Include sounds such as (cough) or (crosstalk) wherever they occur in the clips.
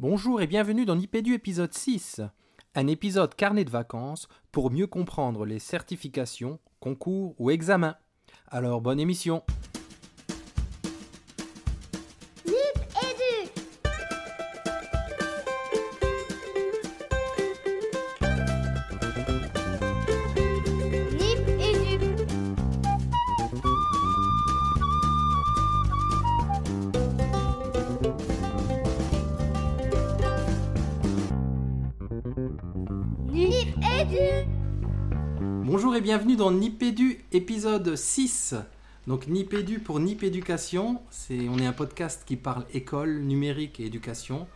Bonjour et bienvenue dans Nipédu épisode 6, un épisode carnet de vacances pour mieux comprendre les certifications, concours ou examens. Alors bonne émission dans Nipédu épisode 6. Donc Nipédu pour Nipéducation, c'est on est un podcast qui parle école, numérique et éducation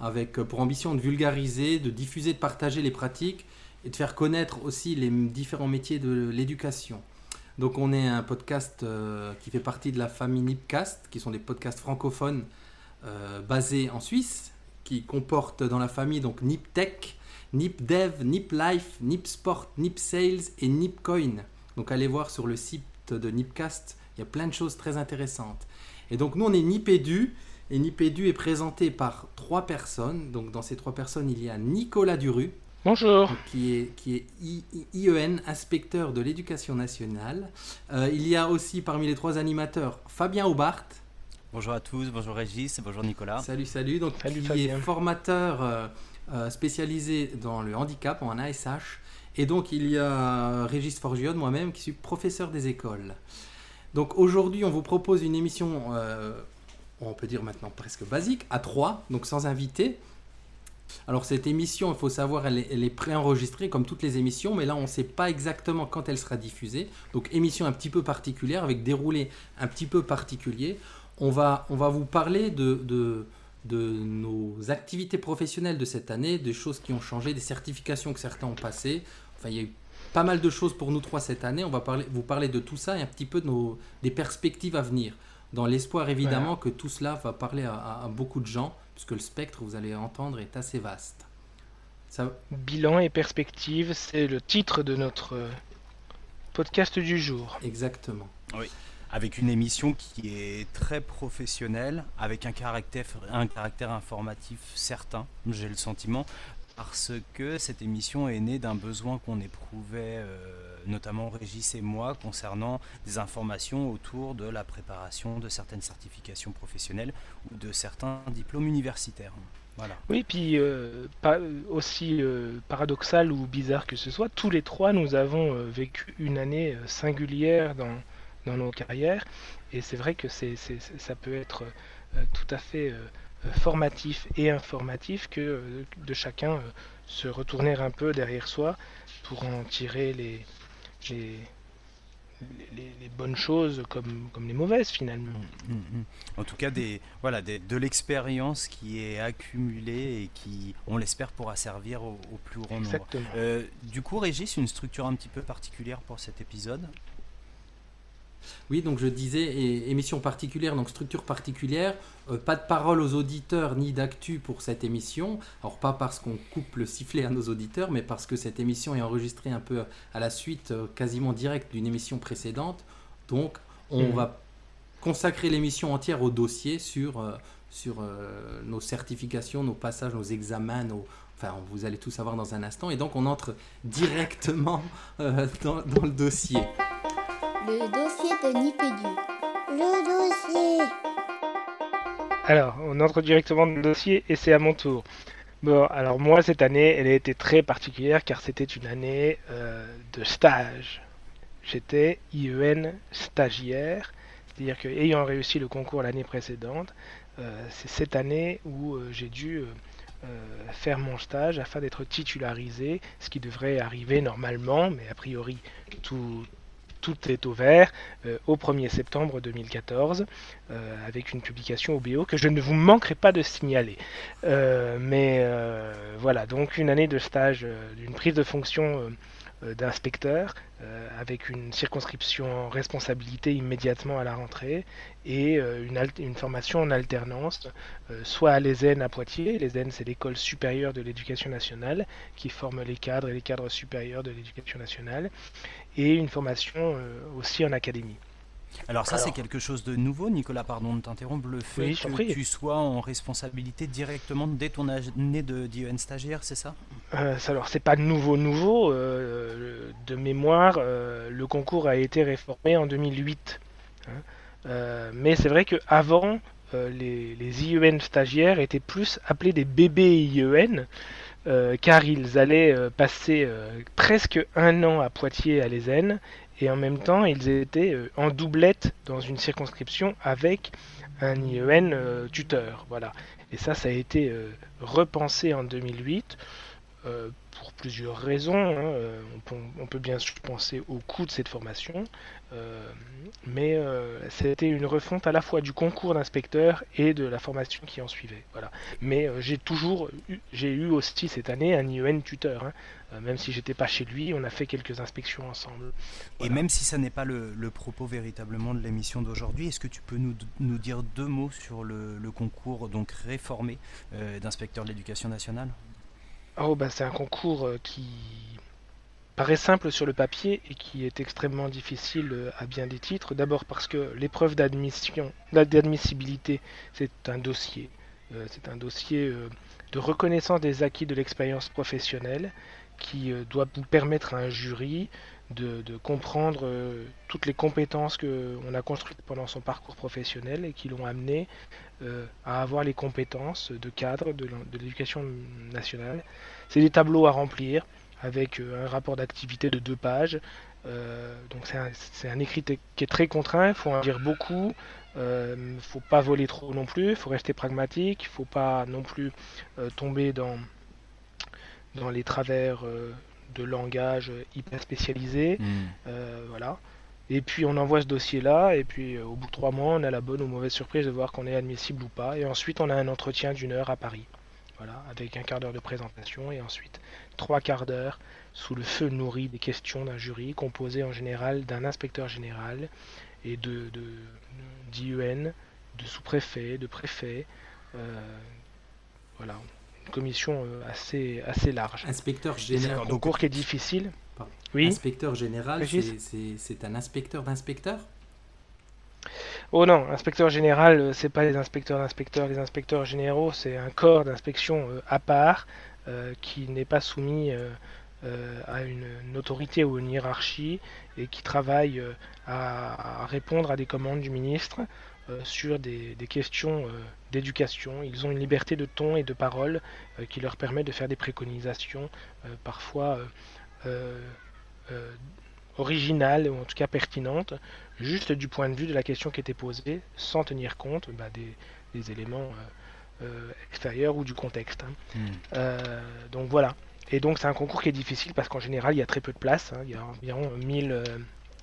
avec euh, pour ambition de vulgariser, de diffuser, de partager les pratiques et de faire connaître aussi les différents métiers de l'éducation. Donc on est un podcast euh, qui fait partie de la famille Nipcast, qui sont des podcasts francophones euh, basés en Suisse, qui comportent dans la famille donc NipTech, NipDev, NipLife, NipSport, NipSales et NipCoin. Donc allez voir sur le site de Nipcast, il y a plein de choses très intéressantes. Et donc nous on est Nipédu, et Nipédu est présenté par trois personnes. Donc dans ces trois personnes il y a Nicolas Duru, Bonjour. qui est, qui est I- I- IEN, inspecteur de l'éducation nationale. Euh, il y a aussi parmi les trois animateurs Fabien Aubart. Bonjour à tous, bonjour Régis, bonjour Nicolas. Salut, salut. Donc, Salut, qui Fabien. est formateur euh, spécialisé dans le handicap en ASH. Et donc, il y a Régis Forgione, moi-même, qui suis professeur des écoles. Donc, aujourd'hui, on vous propose une émission, euh, on peut dire maintenant presque basique, à trois, donc sans invité. Alors, cette émission, il faut savoir, elle est, préenregistrée comme toutes les émissions, mais là, on ne sait pas exactement quand elle sera diffusée. Donc, émission un petit peu particulière, avec déroulé un petit peu particulier on va, on va vous parler de, de nos activités professionnelles de cette année, des choses qui ont changé, des certifications que certains ont passées. Enfin, il y a eu pas mal de choses pour nous trois cette année. On va parler, vous parler de tout ça et un petit peu de nos, des perspectives à venir. Dans l'espoir évidemment que tout cela va parler à, à- à beaucoup de gens, puisque le spectre, vous allez entendre, est assez vaste. Ça, Bilan et perspective, c'est le titre de notre euh, podcast du jour. exactement. Avec une émission qui est très professionnelle, avec un caractère, un caractère informatif certain, j'ai le sentiment, parce que cette émission est née d'un besoin qu'on éprouvait, euh, notamment Régis et moi, concernant des informations autour de la préparation de certaines certifications professionnelles ou de certains diplômes universitaires. Voilà. Oui, puis euh, pas, aussi euh, paradoxal ou bizarre que ce soit, tous les trois, nous avons vécu une année singulière dans, dans nos carrières, et c'est vrai que c'est, ça peut être euh, tout à fait euh, euh, formatif et informatif que de chacun se retourner un peu derrière soi pour en tirer les, les, les- les bonnes choses comme, comme les mauvaises finalement. Mm, mm. En tout cas, des, voilà, des- de l'expérience qui est accumulée et qui, on l'espère, pourra servir au, au plus grand nombre. Euh, du coup, Régis, une structure un petit peu particulière pour cet épisode? Oui, donc je disais, et- émission particulière, donc structure particulière, euh, pas de parole aux auditeurs ni d'actu pour cette émission. Alors pas parce qu'on coupe le sifflet à nos auditeurs, mais parce que cette émission est enregistrée un peu à la suite, euh, quasiment directe d'une émission précédente. Donc on Mhm. va consacrer l'émission entière au dossier sur, euh, sur nos certifications, nos passages, nos examens, nos... Enfin, vous allez tout savoir dans un instant. Et donc on entre directement dans- dans le dossier. Le dossier de Nip et Dup. Le dossier. Alors, on entre directement dans le dossier et c'est à mon tour. Bon, alors moi, cette année, elle a été très particulière car c'était une année euh, de stage. J'étais IEN stagiaire, c'est-à-dire que ayant réussi le concours l'année précédente, euh, c'est cette année où euh, j'ai dû euh, euh, faire mon stage afin d'être titularisé, ce qui devrait arriver normalement, mais a priori tout, tout est au vert, euh, au 1er septembre 2014 euh, avec une publication au BO que je ne vous manquerai pas de signaler. Euh, mais voilà, donc une année de stage, d'une prise de fonction d'inspecteur euh, avec une circonscription en responsabilité immédiatement à la rentrée et euh, une, formation en alternance, euh, soit à l'ESN à Poitiers. L'ESN, c'est l'école supérieure de l'éducation nationale qui forme les cadres et les cadres supérieurs de l'éducation nationale, et une formation euh, aussi en académie. Alors ça, c'est quelque chose de nouveau, Nicolas, pardon de t'interrompre, le fait Oui, que tu sois en responsabilité directement dès ton année de d'IEN stagiaire, c'est ça? Euh, alors, c'est pas nouveau, nouveau. euh, de mémoire, euh, le concours a été réformé en 2008. hein. Euh, mais c'est vrai qu'avant, les, les IEN stagiaires étaient plus appelés des bébés IEN, euh, car ils allaient euh, passer euh, presque un an à Poitiers à l'ESN, et en même temps, ils étaient euh, en doublette dans une circonscription avec un IEN euh, tuteur. Voilà. Et ça, ça a été euh, repensé en 2008 euh, pour plusieurs raisons. hein. On, peut, on peut bien sûr penser au coût de cette formation, mais euh, c'était une refonte à la fois du concours d'inspecteur et de la formation qui en suivait. Voilà. Mais euh, j'ai toujours eu, j'ai eu aussi cette année un IEN tuteur. hein. Euh, même si j'étais pas chez lui, on a fait quelques inspections ensemble. Et même si ça n'est pas le, le propos véritablement de l'émission d'aujourd'hui, est-ce que tu peux nous, nous dire deux mots sur le, le concours donc réformé euh, d'inspecteur de l'éducation nationale? Oh, bah, c'est un concours euh, qui paraît simple sur le papier et qui est extrêmement difficile euh, à bien des titres. D'abord parce que l'épreuve d'admission, d'admissibilité, c'est un dossier. Euh, c'est un dossier euh, de reconnaissance des acquis de l'expérience professionnelle qui euh, doit permettre à un jury de, de comprendre toutes les compétences qu'on a construites pendant son parcours professionnel et qui l'ont amené à avoir les compétences de cadre de l'éducation nationale. C'est des tableaux à remplir avec euh, un rapport d'activité de deux pages. Euh, donc c'est un, un écrit qui est très contraint, il faut en dire beaucoup, il ne faut pas voler trop non plus, il faut rester pragmatique, il ne faut pas non plus euh, tomber dans, dans les travers euh, de langage hyper spécialisés. Euh, voilà. Et puis on envoie ce dossier-là, et puis euh, au bout de trois mois, on a la bonne ou mauvaise surprise de voir qu'on est admissible ou pas. Et ensuite, on a un entretien d'une heure à Paris. Voilà, avec un quart d'heure de présentation, et ensuite trois quarts d'heure sous le feu nourri des questions d'un jury composé en général d'un inspecteur général et de, de d'IEN, de sous-préfet, de préfet. euh, voilà, une commission euh, assez, assez large. Inspecteur C'est un général. concours qui est difficile. Pardon. Oui. Inspecteur général, c'est un inspecteur d'inspecteur Oh non, inspecteur général, euh, c'est pas les inspecteurs d'inspecteurs. Les inspecteurs généraux, c'est un corps d'inspection euh, à part euh, qui n'est pas soumis à une, autorité ou une hiérarchie et qui travaille à, répondre à des commandes du ministre sur des, questions d'éducation. Ils ont une liberté de ton et de parole qui leur permet de faire des préconisations, parfois originales ou en tout cas pertinentes juste du point de vue de la question qui était posée, sans tenir compte bah, des, des éléments euh, euh, extérieurs ou du contexte. hein. Hmm. Euh, donc voilà. Et donc c'est un concours qui est difficile parce qu'en général il y a très peu de places. hein. Il y a environ 1000, euh,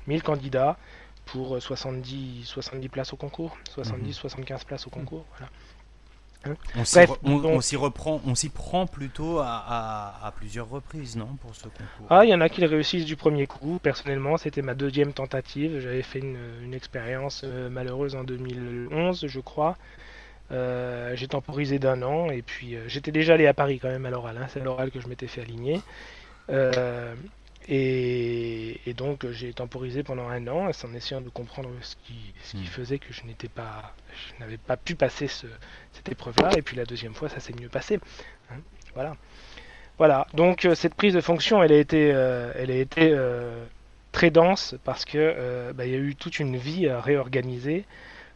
1000 candidats pour euh, 70, 70 places au concours, 70, Mhm. 75 places au concours. Voilà. On s'y Bref, re- on- donc- on s'y reprend, on s'y prend plutôt à, à- à plusieurs reprises, non, pour ce concours? Ah, il y en a qui le réussissent du premier coup. Personnellement, c'était ma deuxième tentative. J'avais fait une, une expérience euh, malheureuse en 2011, je crois. Euh, j'ai temporisé d'un an et puis euh, j'étais déjà allé à Paris quand même à l'oral. hein. C'est à l'oral que je m'étais fait aligner. Et, et donc euh, j'ai temporisé pendant un an en essayant de comprendre ce qui, ce qui Hmm. faisait que je n'étais pas, je n'avais pas pu passer ce- cette épreuve-là. Et puis la deuxième fois, ça s'est mieux passé. hein. Voilà. Voilà, donc euh, cette prise de fonction, elle a été, euh, elle a été euh, très dense parce que bah, il y a eu toute une vie à réorganiser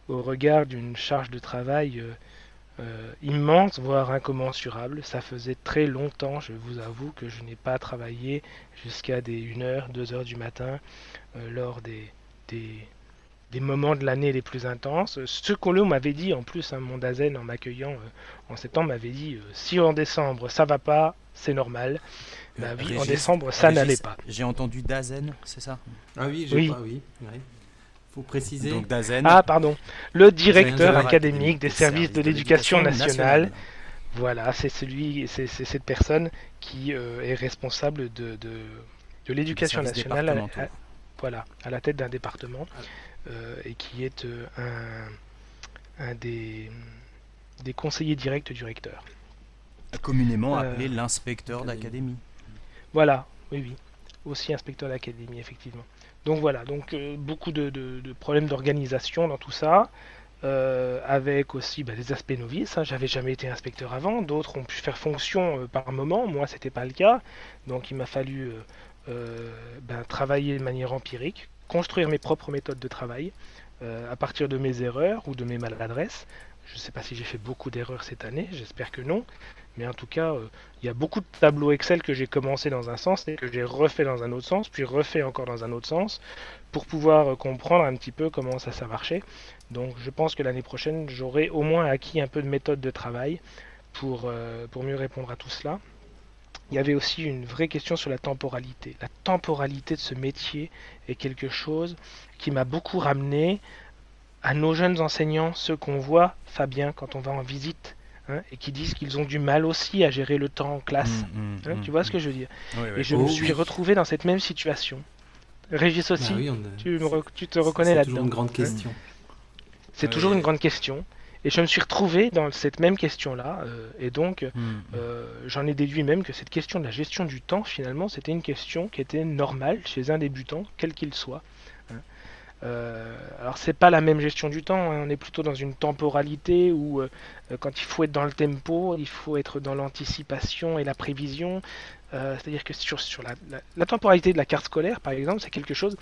au regard d'une charge de travail euh, immense, voire incommensurable. Ça faisait très longtemps, je vous avoue, que je n'ai pas travaillé jusqu'à des 1h, 2h du matin euh, lors des, des, des moments de l'année les plus intenses. Ce qu'on m'avait dit en plus, hein, mon Dazen en m'accueillant euh, en septembre m'avait dit euh, si en décembre ça va pas, c'est normal. Bah oui, en décembre ça n'allait pas. J'ai entendu Dazen, c'est ça? Ah oui, j'ai Oui. pas, oui. ouais. Faut préciser. Donc Dazen. Ah pardon, le directeur académique des services de l'éducation nationale. Voilà, c'est celui, c'est cette personne qui euh, est responsable de, de, de l'éducation nationale, à, voilà, à la tête d'un département, euh, et qui est euh, un, un des, des conseillers directs du recteur. Communément Euh, appelé l'inspecteur académie. d'académie. Voilà, oui, oui, aussi inspecteur d'académie, effectivement. Donc voilà, donc beaucoup de, problèmes d'organisation dans tout ça. avec aussi bah, des aspects novices. Hein. J'avais jamais été inspecteur avant, d'autres ont pu faire fonction par moment, moi c'était pas le cas. Donc il m'a fallu ben, travailler de manière empirique, construire mes propres méthodes de travail à partir de mes erreurs ou de mes maladresses. Je ne sais pas si j'ai fait beaucoup d'erreurs cette année, j'espère que non. Mais en tout cas, euh, il y a beaucoup de tableaux Excel que j'ai commencé dans un sens et que j'ai refait dans un autre sens, puis refait encore dans un autre sens, pour pouvoir euh, comprendre un petit peu comment ça, ça marchait. Donc je pense que l'année prochaine, j'aurai au moins acquis un peu de méthode de travail pour, euh, pour mieux répondre à tout cela. Il y avait aussi une vraie question sur la temporalité. La temporalité de ce métier est quelque chose qui m'a beaucoup ramené à nos jeunes enseignants, ceux qu'on voit, Fabien, quand on va en visite, hein, et qui disent qu'ils ont du mal aussi à gérer le temps en classe. Mmh, mmh, hein, mmh, tu vois ce que je veux dire Et je me oh suis retrouvé dans cette même situation. Régis aussi, bah tu, tu, te reconnais là-dedans. C'est toujours une grande question. C'est toujours une grande question. Et je me suis retrouvé dans cette même question-là. Euh, et donc, euh, j'en ai déduit même que cette question de la gestion du temps, finalement, c'était une question qui était normale chez un débutant, quel qu'il soit. Euh, alors c'est pas la même gestion du temps, hein. on est plutôt dans une temporalité où euh, quand il faut être dans le tempo, il faut être dans l'anticipation et la prévision. Euh, c'est-à-dire que sur la, temporalité de la carte scolaire, par exemple, c'est quelque chose.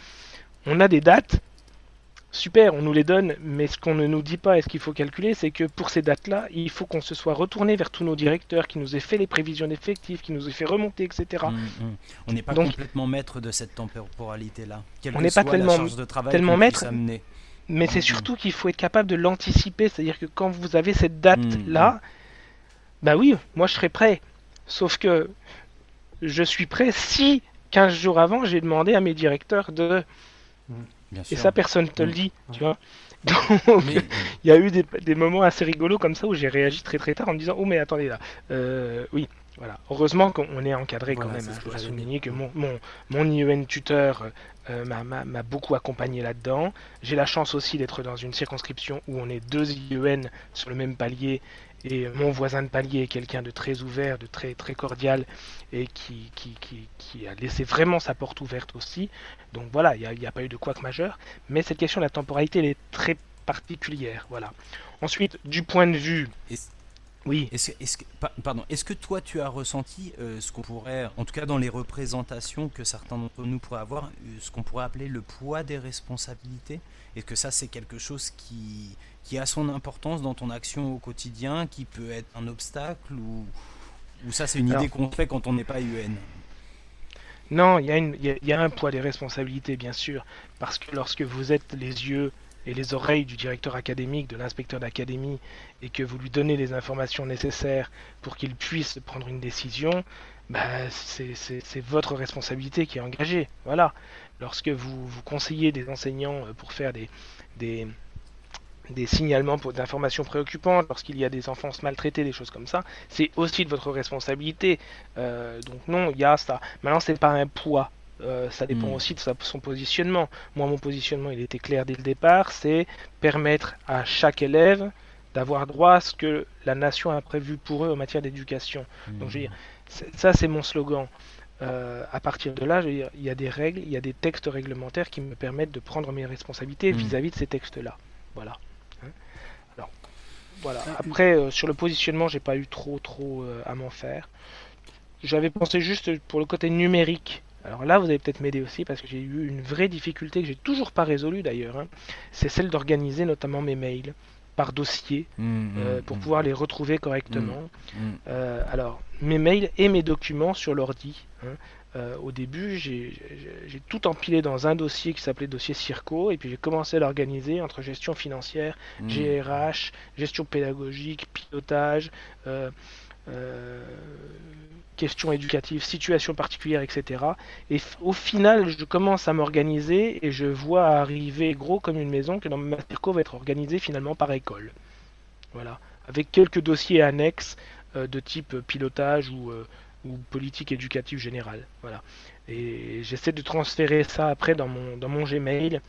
On a des dates, super, on nous les donne, mais ce qu'on ne nous dit pas et ce qu'il faut calculer, c'est que pour ces dates-là, il faut qu'on se soit retourné vers tous nos directeurs, qui nous aient fait les prévisions d'effectifs, qui nous aient fait remonter, etc. Mmh, mmh. On n'est pas complètement maître de cette temporalité-là. On n'est pas tellement, tellement maître, mais c'est mmh, surtout qu'il faut être capable de l'anticiper, c'est-à-dire que quand vous avez cette date-là, bah oui, moi je serais prêt. Sauf que je suis prêt si 15 jours avant, j'ai demandé à mes directeurs de et ça, personne te le dit, tu vois. (laughs) Donc, il y a eu des, moments assez rigolos comme ça où j'ai réagi très très tard en me disant Oh, mais attendez là, euh, oui, voilà. Heureusement qu'on est encadré quand même. Je dois souligner que mon, mon, mon IEN tuteur euh, m'a beaucoup accompagné là-dedans. J'ai la chance aussi d'être dans une circonscription où on est deux IEN sur le même palier et mon voisin de palier est quelqu'un de très ouvert, de très, très cordial et qui, qui, qui, a laissé vraiment sa porte ouverte aussi. Donc voilà, il n'y a, pas eu de couac majeur. Mais cette question de la temporalité, elle est très particulière. Voilà. Ensuite, du point de vue. Oui. Est-ce est que, pardon, est-ce que toi tu as ressenti euh, ce qu'on pourrait, en tout cas dans les représentations que certains d'entre nous pourraient avoir, euh, ce qu'on pourrait appeler le poids des responsabilités? Est-ce que ça c'est quelque chose qui, qui a son importance dans ton action au quotidien, qui peut être un obstacle ou, ou ça c'est une idée qu'on fait quand on n'est pas UN Non, il y, y, a un poids des responsabilités bien sûr, parce que lorsque vous êtes les yeux et les oreilles du directeur académique, de l'inspecteur d'académie, et que vous lui donnez les informations nécessaires pour qu'il puisse prendre une décision, bah, c'est votre responsabilité qui est engagée. Voilà. Lorsque vous, conseillez des enseignants euh, pour faire des signalements d'informations préoccupantes, lorsqu'il y a des enfants maltraités, des choses comme ça, c'est aussi de votre responsabilité. Euh, donc non, il y a ça. Maintenant, c'est pas un poids. Euh, ça dépend hmm. aussi de son positionnement. Moi, mon positionnement, il était clair dès le départ, c'est permettre à chaque élève d'avoir droit à ce que la nation a prévu pour eux en matière d'éducation. Donc, je veux dire, ça, c'est mon slogan. Euh, à partir de là, il y a des règles, il y a des textes réglementaires qui me permettent de prendre mes responsabilités vis à -vis de ces textes-là. Voilà. Voilà. Ah, Après, euh, sur le positionnement, j'ai pas eu trop trop à m'en faire. J'avais pensé juste pour le côté numérique. Alors là, vous allez peut-être m'aider aussi parce que j'ai eu une vraie difficulté que j'ai toujours pas résolue d'ailleurs. Hein. C'est celle d'organiser notamment mes mails par dossier mmh, mmh, euh, pour mmh. pouvoir les retrouver correctement. alors, mes mails et mes documents sur l'ordi. Hein. Euh, au début, j'ai tout empilé dans un dossier qui s'appelait dossier Circo, et puis j'ai commencé à l'organiser entre gestion financière, GRH, gestion pédagogique, pilotage, euh, euh, questions éducatives, situation particulière, etc. Et au final, je commence à m'organiser et je vois arriver gros comme une maison que dans ma Circo va être organisé finalement par école. Voilà, avec quelques dossiers annexes de type pilotage ou ou politique éducative générale. Voilà. Et j'essaie de transférer ça après dans mon, dans mon Gmail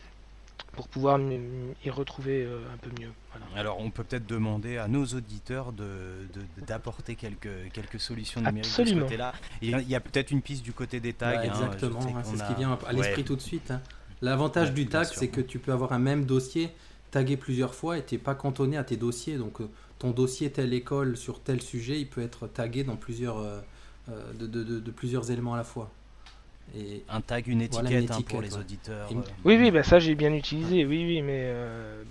pour pouvoir y retrouver euh, un peu mieux. Alors on peut peut-être demander à nos auditeurs d'apporter de, quelques, quelques solutions numériques Absolument. de ce côté-là. Il y a, peut-être une piste du côté des tags. Hein, exactement, hein, c'est ce qui vient à l'esprit tout de suite. Hein. L'avantage Ouais, du tag, c'est que tu peux avoir un même dossier tagué plusieurs fois et tu n'es pas cantonné à tes dossiers. Donc, euh, ton dossier telle école sur tel sujet, il peut être tagué dans plusieurs, euh, euh, de, de- de- de plusieurs éléments à la fois. Et Un tag, une étiquette, Voilà, une hein, pour les ouais. auditeurs. Euh, Oui, oui, bah ça j'ai bien utilisé, oui, oui, mais euh,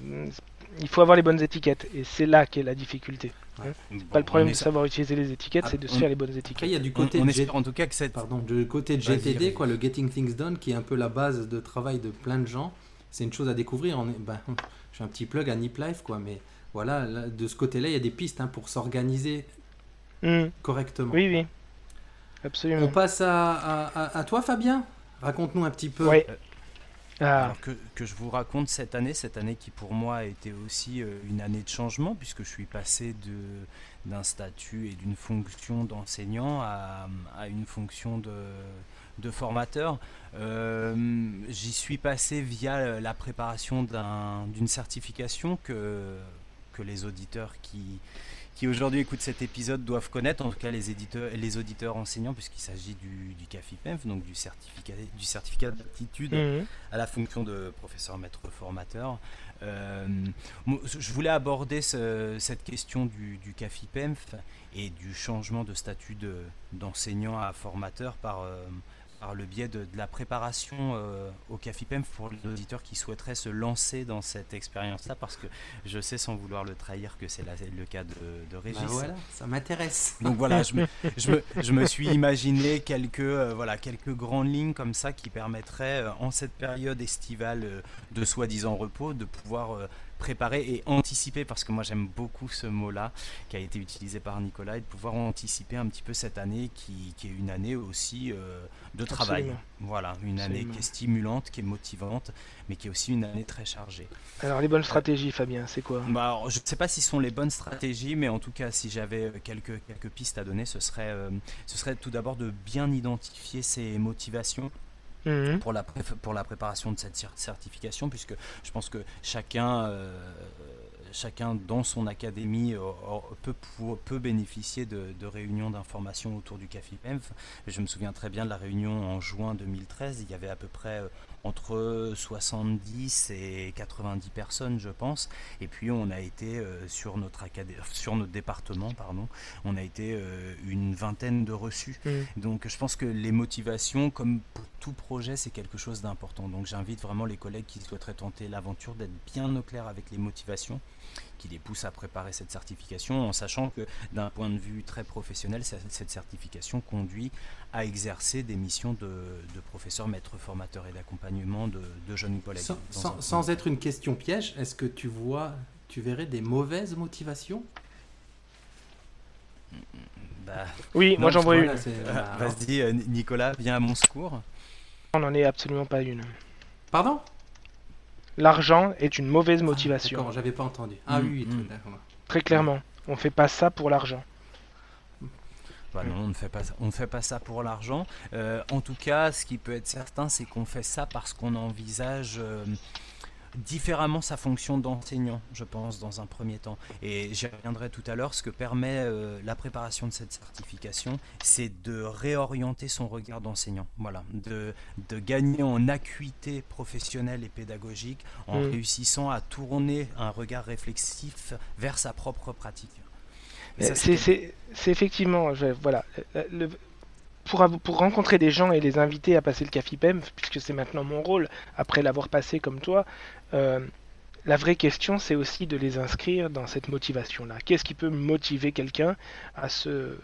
il faut avoir les bonnes étiquettes, et c'est là qu'est la difficulté. bon, Pas le problème de savoir utiliser les étiquettes, Ah, c'est de se on- faire les bonnes après, étiquettes. il y a du On, côté on de G- espère en tout cas que cette. Pardon, du côté de GTD, quoi, le Getting Things Done, qui est un peu la base de travail de plein de gens. C'est une chose à découvrir. On est, ben, je fais un petit plug à Nip Life, quoi, mais voilà, là, de ce côté-là, il y a des pistes hein, pour s'organiser Hmm, correctement. Oui, oui, On passe à, à- à- à toi, Fabien. Raconte-nous un petit peu. Ouais. Ah, Alors que, que je vous raconte cette année, cette année qui pour moi a été aussi euh, une année de changement, puisque je suis passé de- d'un statut et d'une fonction d'enseignant à, à une fonction de, de formateur. Euh, J'y suis passé via la préparation d'un- d'une certification que, que les auditeurs qui, qui aujourd'hui écoutent cet épisode doivent connaître, en tout cas les, éditeurs, les auditeurs enseignants, puisqu'il s'agit du, du CAFIPENF, donc du certificat, du certificat d'aptitude mhm. à la fonction de professeur maître formateur. Euh, je voulais aborder ce- cette question du, du CAFIPEMF et du changement de statut de- d'enseignant à formateur par, euh, par le biais de, de la préparation euh, au CAFIPEMF pour les auditeurs qui souhaiteraient se lancer dans cette expérience-là, parce que je sais sans vouloir le trahir que c'est le cas de, de Régis. Voilà, ça m'intéresse. Donc voilà, je me, (laughs) je me, je me suis imaginé quelques, euh, voilà, quelques grandes lignes comme ça qui permettraient, euh, en cette période estivale euh, de soi-disant repos, de pouvoir préparer et anticiper, parce que moi j'aime beaucoup ce mot-là qui a été utilisé par Nicolas, et de pouvoir anticiper un petit peu cette année qui, qui est une année aussi euh, de travail. Absolument. Voilà, une année qui est stimulante, qui est motivante, mais qui est aussi une année très chargée. Alors les bonnes stratégies, Fabien, c'est quoi? Bah, alors, je ne sais pas si ce sont les bonnes stratégies, mais en tout cas, si j'avais euh, quelques, quelques pistes à donner, ce serait, euh, ce serait tout d'abord de bien identifier ses motivations Mhm. pour la, préparation de cette cer- certification, puisque je pense que chacun, euh, chacun dans son académie euh, euh, peut, bénéficier de, réunions d'information autour du CAFIPEMF. Je me souviens très bien de la réunion en juin 2013, il y avait à peu près entre 70 et 90 personnes, je pense. Et puis on a été euh, sur, notre acadé- sur notre département, pardon, on a été euh, une vingtaine de reçus. Mhm. Donc je pense que les motivations, comme pour tout projet, c'est quelque chose d'important. Donc j'invite vraiment les collègues qui souhaiteraient tenter l'aventure d'être bien au clair avec les motivations qui les poussent à préparer cette certification, en sachant que d'un point de vue très professionnel, ce- cette certification conduit à exercer des missions de, de professeur, maître formateur et d'accompagnement de, de jeunes collègues. Sans, dans sans- un sans premier être une question piège, est-ce que tu vois, tu verrais des mauvaises motivations? Bah, Oui, Non, moi j'en vois une. euh, bah, Vas-y, euh, Nicolas, viens à mon secours. On n'en est absolument pas une. Pardon? L'argent est une mauvaise Ah, motivation. D'accord, j'avais pas entendu. Ah Mm, oui, oui, mm. tout, d'accord. Très clairement. On fait pas ça pour l'argent. Bah non, on ne fait pas ça, on ne fait pas ça pour l'argent. Euh, en tout cas, ce qui peut être certain, c'est qu'on fait ça parce qu'on envisage euh, différemment sa fonction d'enseignant, je pense, dans un premier temps. Et j'y reviendrai tout à l'heure. Ce que permet euh, la préparation de cette certification, c'est de réorienter son regard d'enseignant. Voilà, de, de gagner en acuité professionnelle et pédagogique en Mm. réussissant à tourner un regard réflexif vers sa propre pratique. C'est effectivement, je- voilà, le- pour, rencontrer des gens et les inviter à passer le CAFIPEM, puisque c'est maintenant mon rôle, après l'avoir passé comme toi, euh, la vraie question, c'est aussi de les inscrire dans cette motivation-là. Qu'est-ce qui peut motiver quelqu'un à, se,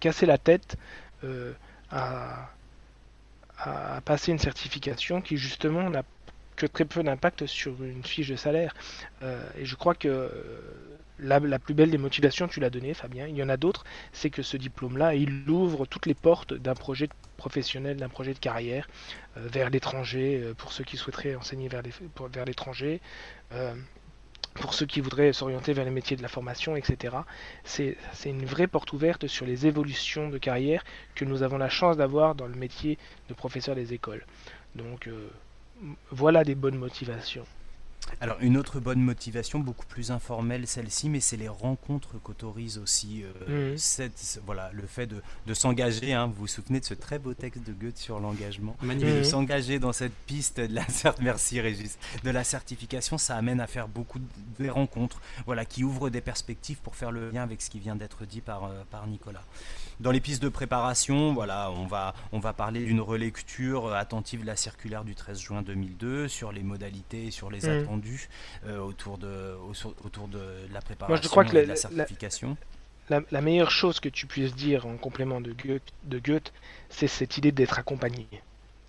casser la tête euh, à, passer une certification qui justement n'a que très peu d'impact sur une fiche de salaire? Euh, Et je crois que la, plus belle des motivations, tu l'as donnée, Fabien. Il y en a d'autres. C'est que ce diplôme-là, il ouvre toutes les portes d'un projet professionnel, d'un projet de carrière euh, vers l'étranger, euh, pour ceux qui souhaiteraient enseigner vers l'étranger, euh, pour ceux qui voudraient s'orienter vers les métiers de la formation, etc. C'est une vraie porte ouverte sur les évolutions de carrière que nous avons la chance d'avoir dans le métier de professeur des écoles. Donc voilà des bonnes motivations. Alors une autre bonne motivation, beaucoup plus informelle celle-ci, mais c'est les rencontres qu'autorise aussi euh, Mhm. cette, voilà, le fait de, de s'engager. hein. vous vous souvenez de ce très beau texte de Goethe sur l'engagement? Magnifique. de Mhm. s'engager dans cette piste de la (laughs) merci Régis de la certification, ça amène à faire beaucoup de des rencontres, voilà, qui ouvrent des perspectives pour faire le lien avec ce qui vient d'être dit par, euh, par Nicolas. Dans les pistes de préparation, voilà, on va, on va parler d'une relecture attentive de la circulaire du 13 juin 2002 sur les modalités et sur les Mhm. attendus euh, autour, de, au- autour de la préparation crois que et la- de la la- certification. La, la meilleure chose que tu puisses dire en complément de Goethe, de Goethe c'est cette idée d'être accompagné.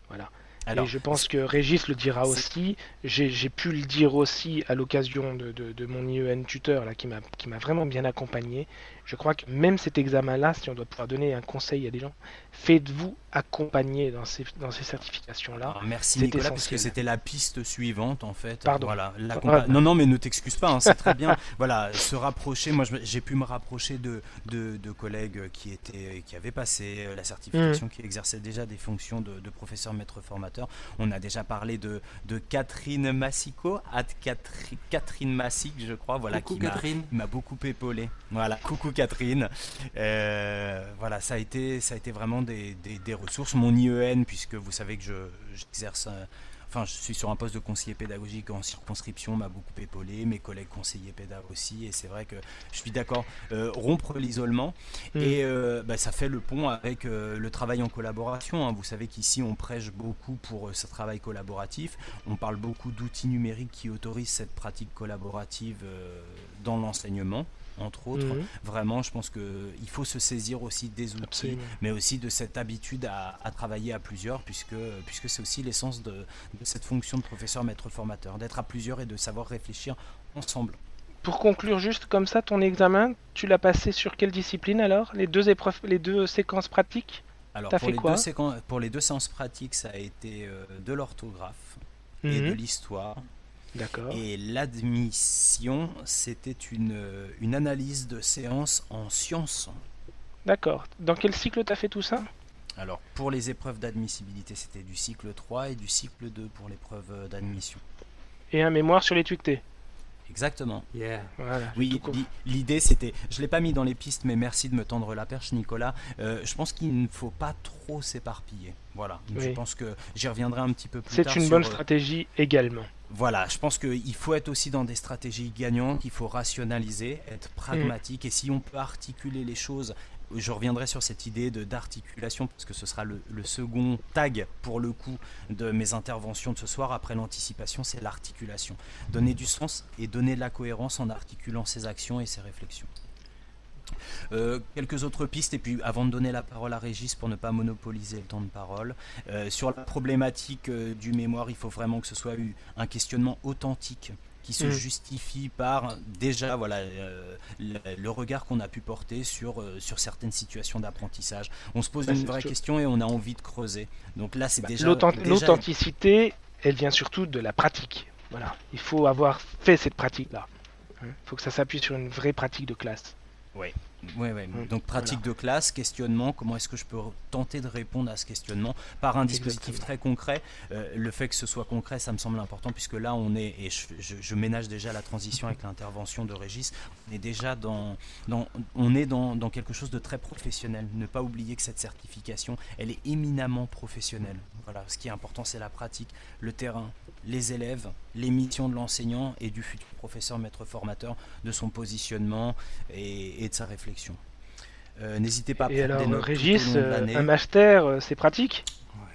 Voilà. Alors, et je pense que Régis le dira aussi. J'ai pu le dire aussi à l'occasion de, de- de mon IEN tuteur là, qui m'a vraiment bien accompagné. Je crois que même cet examen-là, si on doit pouvoir donner un conseil à des gens, faites-vous accompagner dans ces, dans ces certifications-là. Alors, merci Nicolas, parce que essentiel. c'était la piste suivante en fait. Pardon. Voilà, Ah, ah. Non, non, mais ne t'excuse pas, hein, c'est très bien. (laughs) voilà, se rapprocher. Moi, j'ai pu me rapprocher de, de, de collègues qui étaient, qui avaient passé euh, la certification, qui exerçaient déjà des fonctions de, de professeur maître formateur. On a déjà parlé de, de Catherine Massico, at Catri- Catherine Massic, je crois, voilà, Coucou qui Catherine. m'a beaucoup épaulé. Voilà, coucou Catherine. Euh, voilà, ça a été, ça a été vraiment des, des- des ressources. Mon IEN, puisque vous savez que je, j'exerce, euh, enfin, je suis sur un poste de conseiller pédagogique en circonscription, m'a beaucoup épaulé. Mes collègues conseillers pédagogues aussi. Et c'est vrai que je suis d'accord. euh, rompre l'isolement Mm. et euh, bah, ça fait le pont avec euh, le travail en collaboration. hein. Vous savez qu'ici on prêche beaucoup pour ce travail collaboratif. On parle beaucoup d'outils numériques qui autorisent cette pratique collaborative dans l'enseignement, entre autres. Mhm. Vraiment, je pense qu'il faut se saisir aussi des outils, Absolument. mais aussi de cette habitude à, à travailler à plusieurs, puisque, puisque c'est aussi l'essence de, de cette fonction de professeur maître formateur, d'être à plusieurs et de savoir réfléchir ensemble. Pour conclure juste comme ça, ton examen, tu l'as passé sur quelle discipline alors? Les deux épreuves, les deux séquences pratiques? Alors pour fait les, quoi? deux séquences, pour les deux séances pratiques, ça a été euh, de l'orthographe et de Mhm. l'histoire. D'accord. Et l'admission, c'était une, euh, une analyse de séance en sciences. D'accord. Dans quel cycle t'as fait tout ça? Alors pour les épreuves d'admissibilité, c'était du cycle 3 et du cycle 2 pour l'épreuve euh, d'admission. Et un mémoire sur les tuctés. Exactement. Yeah. Voilà. Oui, l'idée c'était, je l'ai pas mis dans les pistes, mais merci de me tendre la perche, Nicolas. Euh, je pense qu'il ne faut pas trop s'éparpiller. Voilà. Je pense que j'y reviendrai un petit peu plus C'est tard. une sur, bonne stratégie également. Voilà, je pense qu'il faut être aussi dans des stratégies gagnantes, il faut rationaliser, être pragmatique, et si on peut articuler les choses, je reviendrai sur cette idée d'articulation, parce que ce sera le, le second tag pour le coup de mes interventions de ce soir, après l'anticipation, c'est l'articulation. Donner du sens et donner de la cohérence en articulant ses actions et ses réflexions. Euh, quelques autres pistes, et puis avant de donner la parole à Régis pour ne pas monopoliser le temps de parole, euh, sur la problématique euh, du mémoire, il faut vraiment que ce soit eu un questionnement authentique qui se Mm. justifie par déjà voilà euh, le, le regard qu'on a pu porter sur, euh, sur certaines situations d'apprentissage. On se pose Bah, une vraie question et on a envie de creuser. Donc là, c'est Bah, déjà l'authent- déjà- L'authenticité, elle vient surtout de la pratique. Voilà. Il faut avoir fait cette pratique-là. Il faut que ça s'appuie sur une vraie pratique de classe. Ouais, ouais. Mm, Donc pratique de classe, questionnement, comment est-ce que je peux tenter de répondre à ce questionnement par un dispositif très concret. Euh, le fait que ce soit concret, ça me semble important puisque là on est, et je, je- je ménage déjà la transition avec l'intervention de Régis, on est déjà dans, dans, on est dans, dans quelque chose de très professionnel. Ne pas oublier que cette certification, elle est éminemment professionnelle. Voilà, ce qui est important c'est la pratique, le terrain, les élèves, les missions de l'enseignant et du futur professeur maître formateur, de son positionnement et, et de sa réflexion. Euh, N'hésitez pas à Et prendre alors, des notes Régis, tout au long de euh, un master, euh, c'est pratique?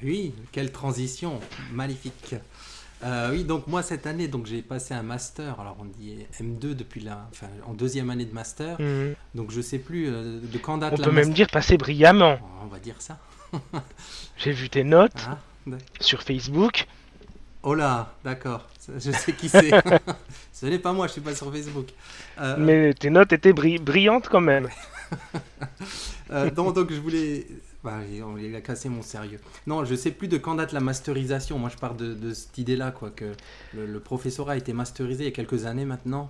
Oui, quelle transition, magnifique. Euh, oui, donc moi cette année, donc j'ai passé un master. Alors on dit M2 depuis la, enfin en deuxième année de master. Mhm. Donc je sais plus euh, de quand date On la peut même dire passer brillamment. On va dire ça. (laughs) J'ai vu tes notes Ah, sur Facebook. oh là, d'accord. Je sais qui c'est. (laughs) Ce n'est pas moi, je suis pas sur Facebook. Euh, Mais tes notes étaient bri- brillantes quand même. (laughs) Euh, donc, donc je voulais. Bah, il a cassé mon sérieux. Non, je sais plus de quand date la masterisation. Moi, je pars de, de cette idée-là, quoi, que le, le professorat a été masterisé il y a quelques années maintenant.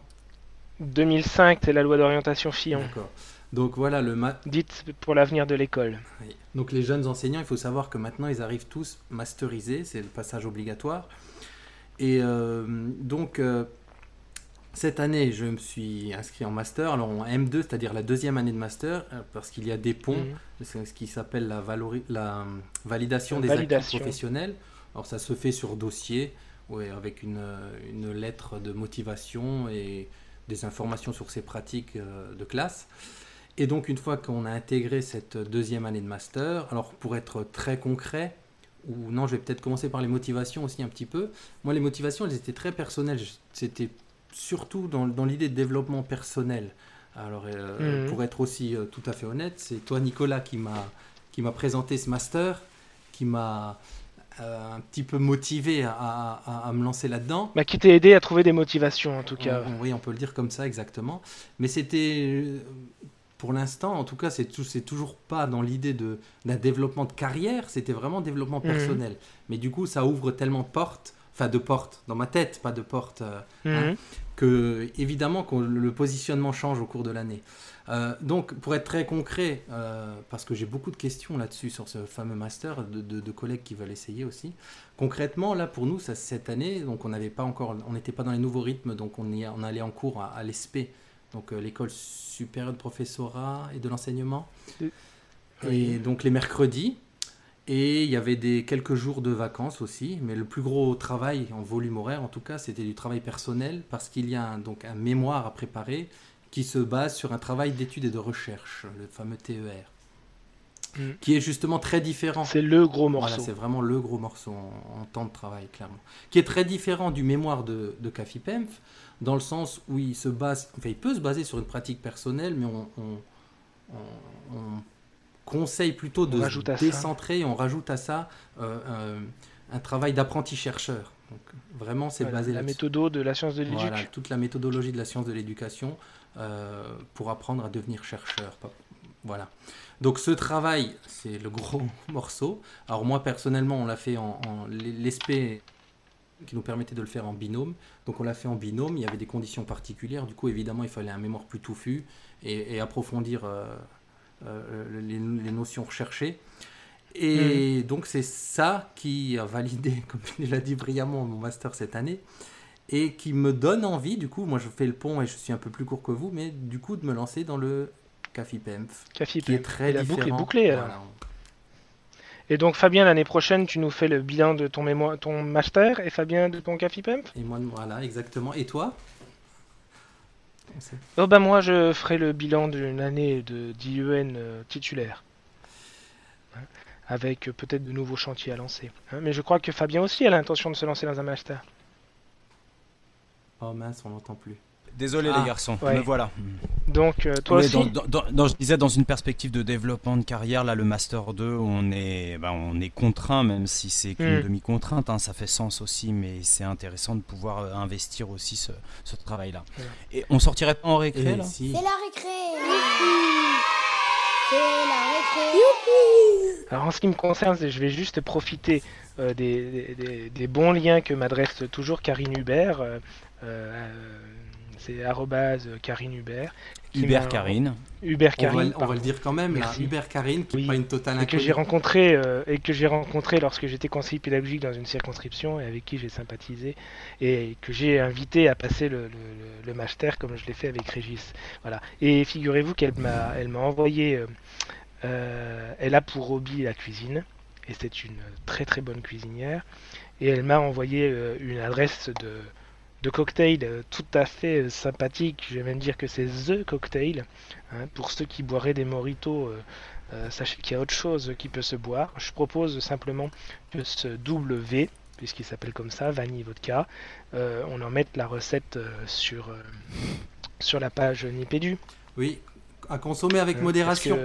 2005, c'est la loi d'orientation Fillon. D'accord. Donc voilà, le ma- Dites pour l'avenir de l'école. oui. donc les jeunes enseignants, il faut savoir que maintenant ils arrivent tous masterisés, c'est le passage obligatoire. Et euh, donc, euh, cette année, je me suis inscrit en master, alors en M2, c'est-à-dire la deuxième année de master, euh, parce qu'il y a des ponts, Mhm. ce qui s'appelle la, valori- la validation La des validation. acquis professionnels. Alors, ça se fait sur dossier, ouais, avec une, une lettre de motivation et des informations sur ses pratiques de classe. Et donc, une fois qu'on a intégré cette deuxième année de master, alors pour être très concret, ou non, je vais peut-être commencer par les motivations aussi un petit peu. Moi, les motivations, elles étaient très personnelles. C'était surtout dans, dans l'idée de développement personnel. Alors, euh, Mhm. pour être aussi euh, tout à fait honnête, c'est toi, Nicolas, qui m'a qui m'a présenté ce master, qui m'a euh, un petit peu motivé à, à- à me lancer là-dedans. Bah, qui t'a aidé à trouver des motivations en tout cas. Oui, on peut le dire comme ça, exactement. Mais c'était, pour l'instant, en tout cas, c'est tou- c'est toujours pas dans l'idée d'un développement de carrière, c'était vraiment développement Mhm. personnel. Mais du coup, ça ouvre tellement de portes, enfin de portes, dans ma tête, pas de portes, euh, Mhm. que évidemment que le positionnement change au cours de l'année. Euh, donc, pour être très concret, euh, parce que j'ai beaucoup de questions là-dessus sur ce fameux master, de, de- de collègues qui veulent essayer aussi. Concrètement, là pour nous, ça, cette année, donc on n'avait pas encore, on n'était pas dans les nouveaux rythmes, donc on, y, on allait en cours à, à l'ESP, donc euh, l'école supérieure de professorat et de l'enseignement. Oui. Et donc les mercredis. Et il y avait des quelques jours de vacances aussi, mais le plus gros travail en volume horaire, en tout cas, c'était du travail personnel, parce qu'il y a un, donc un mémoire à préparer qui se base sur un travail d'étude et de recherche, le fameux TER, Mm. qui est justement très différent. C'est le gros morceau. Voilà, c'est vraiment le gros morceau en, en temps de travail, clairement. Qui est très différent du mémoire de, de CAFIPEMF, dans le sens où il se base, enfin, il peut se baser sur une pratique personnelle, mais on, on- on- on conseille plutôt de se décentrer et on rajoute à ça euh, euh, un travail d'apprenti-chercheur. Donc, vraiment, c'est Voilà, basé la méthodo de la science de l'éduc. Voilà, toute la méthodologie de la science de l'éducation euh, pour apprendre à devenir chercheur. Voilà. Donc ce travail, c'est le gros (laughs) morceau. Alors moi personnellement, on l'a fait en, en l'ESP qui nous permettait de le faire en binôme. Donc on l'a fait en binôme, il y avait des conditions particulières. Du coup, évidemment, il fallait un mémoire plus touffu et, et approfondir euh, euh, les, les notions recherchées. Et donc c'est ça qui a validé, (laughs) comme il l'a dit brillamment, mon master cette année et qui me donne envie, du coup, moi je fais le pont et je suis un peu plus court que vous, mais du coup de me lancer dans le CAFIPEMF, Café qui est très Et la boucle est bouclée, alors. Voilà. Et donc Fabien, l'année prochaine, tu nous fais le bilan de ton, mémoire, ton master et Fabien de ton CAFIPEMP Et moi, voilà, exactement. Et toi? Oh bah moi je ferai le bilan d'une année de d'IEN euh, titulaire. Hein, Avec euh, peut-être de nouveaux chantiers à lancer. Hein, Mais je crois que Fabien aussi a l'intention de se lancer dans un master. Oh mince, on n'entend plus. Désolé Ah, les garçons, ouais. me voilà. Donc euh, toi aussi dans, dans- dans- dans- je disais dans une perspective de développement de carrière, là le Master 2, on est, ben, on est contraint, même si c'est qu'une Mm. demi-contrainte, hein, ça fait sens aussi, mais c'est intéressant de pouvoir euh, investir aussi ce, ce travail-là. Et on sortirait pas en récré Et là si C'est la récré. C'est la récré. Alors en ce qui me concerne, je vais juste profiter euh, des, des- des- des bons liens que m'adresse toujours Karine Hubert. euh, euh, c'est arrobase Karine Hubert. Hubert Karine. Hubert on va, Karine. on va pardon. le dire quand même, là, Merci. Hubert Karine, qui n'est Oui. pas une totale et que j'ai rencontré euh, et que j'ai rencontré lorsque j'étais conseiller pédagogique dans une circonscription et avec qui j'ai sympathisé et que j'ai invité à passer le, le- le- le master comme je l'ai fait avec Régis. Voilà. Et figurez-vous qu'elle m'a elle m'a envoyé euh, euh, elle a pour hobby la cuisine et c'est une très très bonne cuisinière et elle m'a envoyé euh, une adresse de de cocktail euh, tout à fait euh, sympathique, je vais même dire que c'est THE Cocktail, hein, pour ceux qui boiraient des mojitos euh, sachez qu'il y a autre chose qui peut se boire. Je propose simplement que ce double V, puisqu'il s'appelle comme ça, vanille vodka, euh, on en mette la recette euh, sur, sur la page Nipédu. Oui, à consommer avec modération.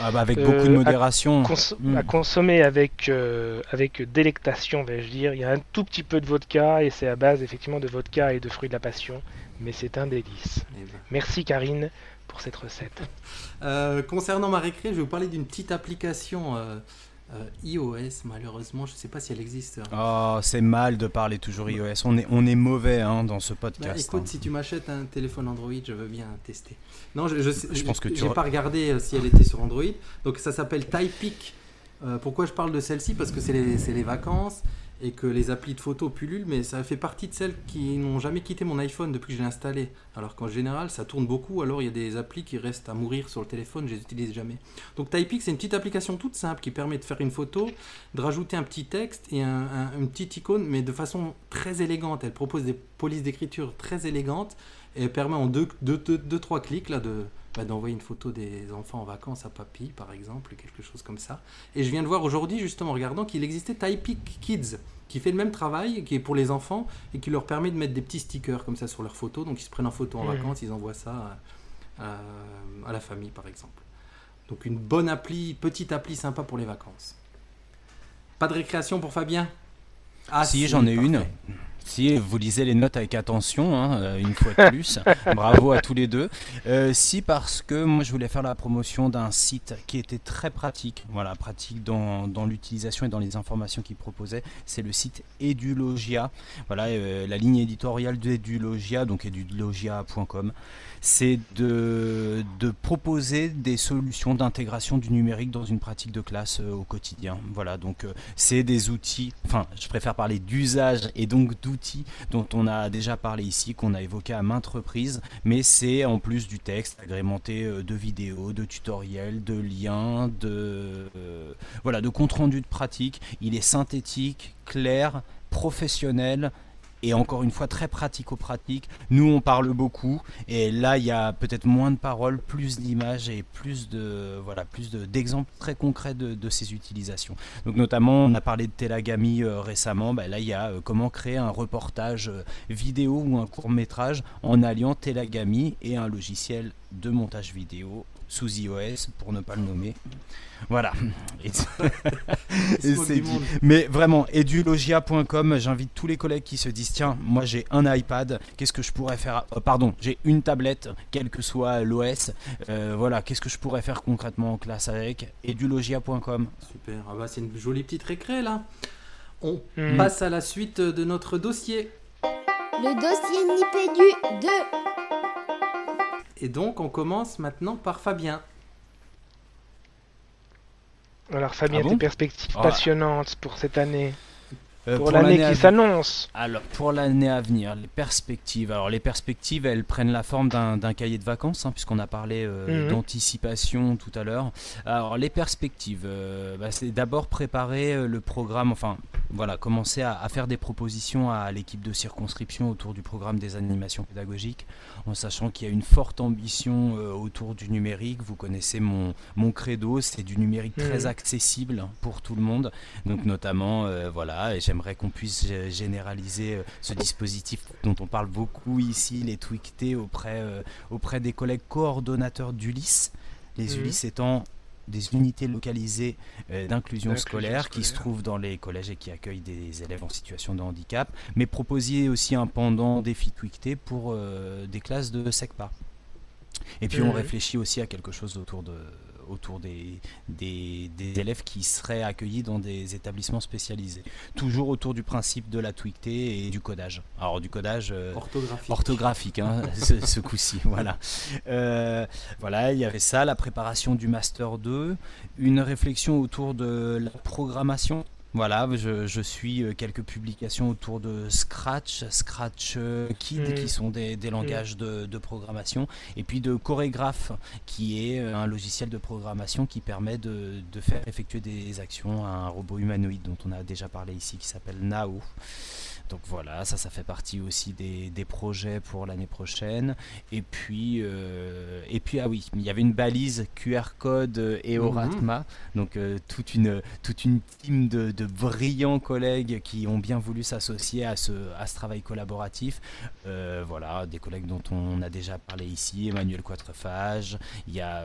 Ah bah, avec Euh, beaucoup de à modération. cons- Mm. À consommer avec, euh, avec délectation, vais-je dire. Il y a un tout petit peu de vodka et c'est à base effectivement de vodka et de fruits de la passion, mais c'est un délice. Eh ben. Merci Karine pour cette recette. Euh, concernant ma récré, je vais vous parler d'une petite application iOS, malheureusement, je ne sais pas si elle existe. Oh, c'est mal de parler toujours iOS. On est, on est mauvais hein, dans ce Bah, podcast. écoute, hein. si tu m'achètes un téléphone Android, je veux bien tester. Non, je, je, Je pense que tu j'ai re- pas regardé euh, si elle était sur Android. Donc ça s'appelle Typepic. Euh, pourquoi je parle de celle-ci? Parce que c'est les, c'est les vacances et que les applis de photo pullulent, mais ça fait partie de celles qui n'ont jamais quitté mon iPhone depuis que je l'ai installé. Alors qu'en général, ça tourne beaucoup, alors il y a des applis qui restent à mourir sur le téléphone, je les utilise jamais. Donc Typex, c'est une petite application toute simple qui permet de faire une photo, de rajouter un petit texte et un, une petite icône, mais de façon très élégante. Elle propose des polices d'écriture très élégantes et elle permet en 2-3 deux, deux, deux, trois clics là, de, bah, d'envoyer une photo des enfants en vacances à papy, par exemple, quelque chose comme ça. Et je viens de voir aujourd'hui, justement, en regardant, qu'il existait Typic Kids, qui fait le même travail, qui est pour les enfants, et qui leur permet de mettre des petits stickers comme ça sur leurs photos. Donc ils se prennent en photo en mmh. vacances, ils envoient ça à, à, la famille, par exemple. Donc une bonne appli, petite appli sympa pour les vacances. Pas de récréation pour Fabien? Ah si, j'en ai une. Si vous lisez les notes avec attention, hein, euh, une fois de plus, (laughs) bravo à tous les deux. Euh, si parce que moi je voulais faire la promotion d'un site qui était très pratique, voilà, pratique dans, dans l'utilisation et dans les informations qu'il proposait, c'est le site Edulogia. Voilà, euh, la ligne éditoriale d'Edulogia, donc edulogia.com c'est de, de, proposer des solutions d'intégration du numérique dans une pratique de classe euh, au quotidien. Voilà, donc euh, c'est des outils, enfin je préfère parler d'usage et donc d'outils dont on a déjà parlé ici, qu'on a évoqué à maintes reprises, mais c'est en plus du texte agrémenté euh, de vidéos, de tutoriels, de liens, de, voilà, de compte rendu de pratique. Il est synthétique, clair, professionnel, et encore une fois très pratico-pratique. Nous, on parle beaucoup et là, il y a peut-être moins de paroles, plus d'images et plus de voilà, plus d'exemples très concrets de, ces utilisations. Donc notamment, on a parlé de Telagami euh, récemment. Bah, là, il y a euh, comment créer un reportage euh, vidéo ou un court métrage en alliant Telagami et un logiciel de montage vidéo sous iOS pour ne pas le nommer. Voilà. (laughs) Mais vraiment, edulogia.com, j'invite tous les collègues qui se disent tiens, moi j'ai un iPad, qu'est-ce que je pourrais faire euh, Pardon, j'ai une tablette, quel que soit l'OS. Euh, voilà, qu'est-ce que je pourrais faire concrètement en classe avec edulogia.com. Super, ah bah, c'est une jolie petite récré là. On hmm. passe à la suite de notre dossier. Le dossier Nipédu 2. Et donc on commence maintenant par Fabien. Alors Fabien, ah tes perspectives passionnantes pour cette année? Euh, pour, l'année qui s'annonce. Alors pour l'année à venir, les perspectives. Alors les perspectives, elles prennent la forme d'un cahier de vacances, hein, puisqu'on a parlé euh, mhm. d'anticipation tout à l'heure. Alors les perspectives, euh, bah, c'est d'abord préparer le programme, enfin voilà, commencer à, à faire des propositions à l'équipe de circonscription autour du programme des animations pédagogiques en sachant qu'il y a une forte ambition autour du numérique. Vous connaissez mon, mon credo, c'est du numérique très mmh. accessible pour tout le monde. Donc notamment, voilà, et j'aimerais qu'on puisse généraliser euh, ce dispositif dont on parle beaucoup ici, les tweetés auprès, auprès des collègues coordonnateurs d'Ulysse. Les mmh. Ulysse étant des unités localisées euh, d'inclusion scolaire, qui se trouvent dans les collèges et qui accueillent des élèves en situation de handicap, mais proposer aussi un pendant défi Twicté pour euh, des classes de SECPA. Et puis on réfléchit aussi à quelque chose autour de, autour des, des, élèves qui seraient accueillis dans des établissements spécialisés. Toujours autour du principe de la tweeté et du codage. Alors du codage euh, orthographique, orthographique hein, (laughs) ce, coup-ci. Voilà. Euh, voilà, il y avait ça, la préparation du Master 2, une réflexion autour de la programmation voilà, je, suis euh, quelques publications autour de Scratch, Scratch euh, Kid, mm. qui sont des, mm. langages de, programmation, et puis de Chorégraphe, qui est euh, un logiciel de programmation qui permet de, de faire effectuer des actions à un robot humanoïde dont on a déjà parlé ici, qui s'appelle Nao. Donc voilà, ça, ça fait partie aussi des, projets pour l'année prochaine. Et puis, euh, et puis, ah oui, il y avait une balise QR code et Oratma. Mhm. Donc euh, toute, une, toute une team de, brillants collègues qui ont bien voulu s'associer à ce, à ce travail collaboratif. Euh, voilà, des collègues dont on a déjà parlé ici, Emmanuel Quatrefages, il y a,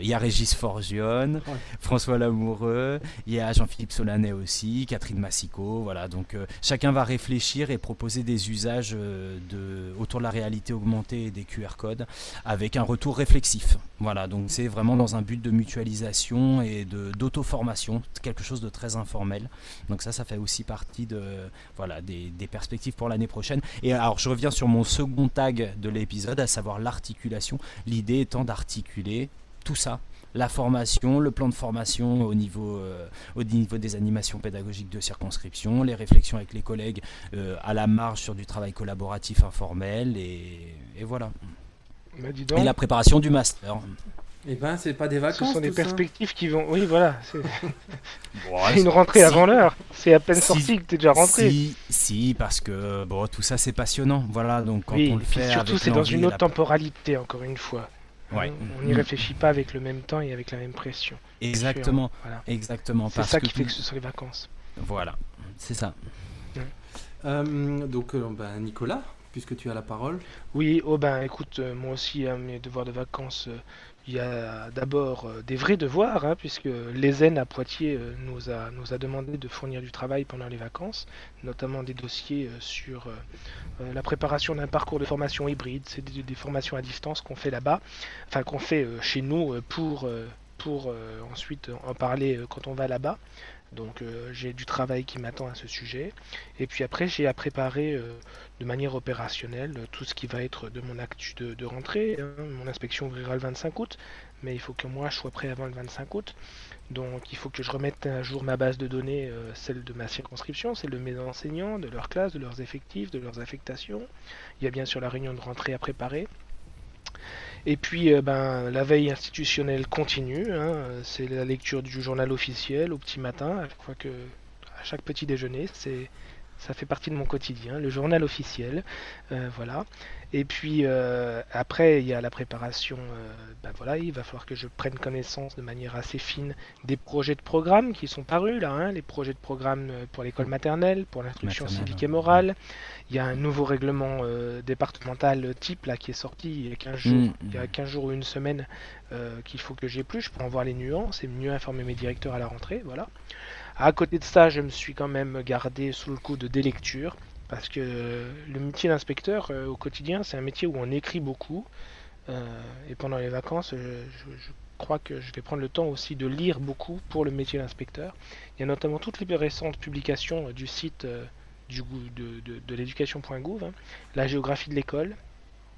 il y a Régis Forgione, François Lamoureux, il y a Jean-Philippe Solanet aussi, Catherine Massico. Voilà, donc chacun va réfléchir et proposer des usages euh, autour de la réalité augmentée et des QR codes avec un retour réflexif. Voilà, donc c'est vraiment dans un but de mutualisation et d'auto-formation, quelque chose de très informel. Donc ça, ça fait aussi partie de, voilà, des, des perspectives pour l'année prochaine. Et alors, je reviens sur mon second tag de l'épisode, à savoir l'articulation. L'idée étant d'articuler tout ça la formation, le plan de formation au niveau, euh, au niveau des animations pédagogiques de circonscription, les réflexions avec les collègues euh, à la marge sur du travail collaboratif informel, et, voilà. Bah, et la préparation du master. Eh ben, c'est pas des vacances. Ce sont des perspectives qui vont. Oui, voilà. C'est (laughs) une rentrée avant l'heure. C'est à peine sorti que tu es déjà rentré. Si, si, parce que bon, tout ça c'est passionnant. Voilà, donc quand on le fait. Surtout, c'est dans une autre temporalité, encore une fois. Ouais. On n'y mm. réfléchit pas avec le même temps et avec la même pression. Exactement. Exactement. C'est ça qui fait que ce sont les vacances. Voilà, c'est ça. Euh, donc, euh, ben, Nicolas, puisque tu as la parole. Oui, oh ben écoute, euh, moi aussi, hein, mes devoirs de vacances, il y a d'abord euh, des vrais devoirs, hein, puisque l'ESEN à Poitiers euh, nous, a, nous a demandé de fournir du travail pendant les vacances, notamment des dossiers euh, sur la préparation d'un parcours de formation hybride. C'est des, formations à distance qu'on fait là-bas, enfin qu'on fait chez nous pour, pour ensuite en parler quand on va là-bas. Donc j'ai du travail qui m'attend à ce sujet. Et puis après, j'ai à préparer de manière opérationnelle tout ce qui va être de mon actu de, rentrée. Hein. Mon inspection ouvrira le 25 août, mais il faut que moi je sois prêt avant le 25 août. Donc il faut que je remette à jour ma base de données, euh, celle de ma circonscription, celle de mes enseignants, de leurs classes, de leurs effectifs, de leurs affectations. Il y a bien sûr la réunion de rentrée à préparer. Et puis euh, ben, la veille institutionnelle continue, hein. c'est la lecture du journal officiel au petit matin, à chaque, que, à chaque petit déjeuner, c'est ça fait partie de mon quotidien, le journal officiel, euh, voilà. Et puis euh, après, il y a la préparation. Euh, ben voilà, il va falloir que je prenne connaissance de manière assez fine des projets de programme qui sont parus là, hein, les projets de programme pour l'école maternelle, pour l'instruction civique et morale. Il y a un nouveau règlement départemental type là qui est sorti il y a 15 jours, mm, il y a 15 mm. jours ou une semaine qu'il faut que j'ai plus. Je peux en voir les nuances et mieux informer mes directeurs à la rentrée, voilà. À côté de ça, je me suis quand même gardé sous le coup de des lectures, parce que le métier d'inspecteur euh, au quotidien, c'est un métier où on écrit beaucoup. Euh, et pendant les vacances, je, crois que je vais prendre le temps aussi de lire beaucoup pour le métier d'inspecteur. Il y a notamment toutes les récentes publications du site de, de l'éducation.gouv, hein. la géographie de l'école,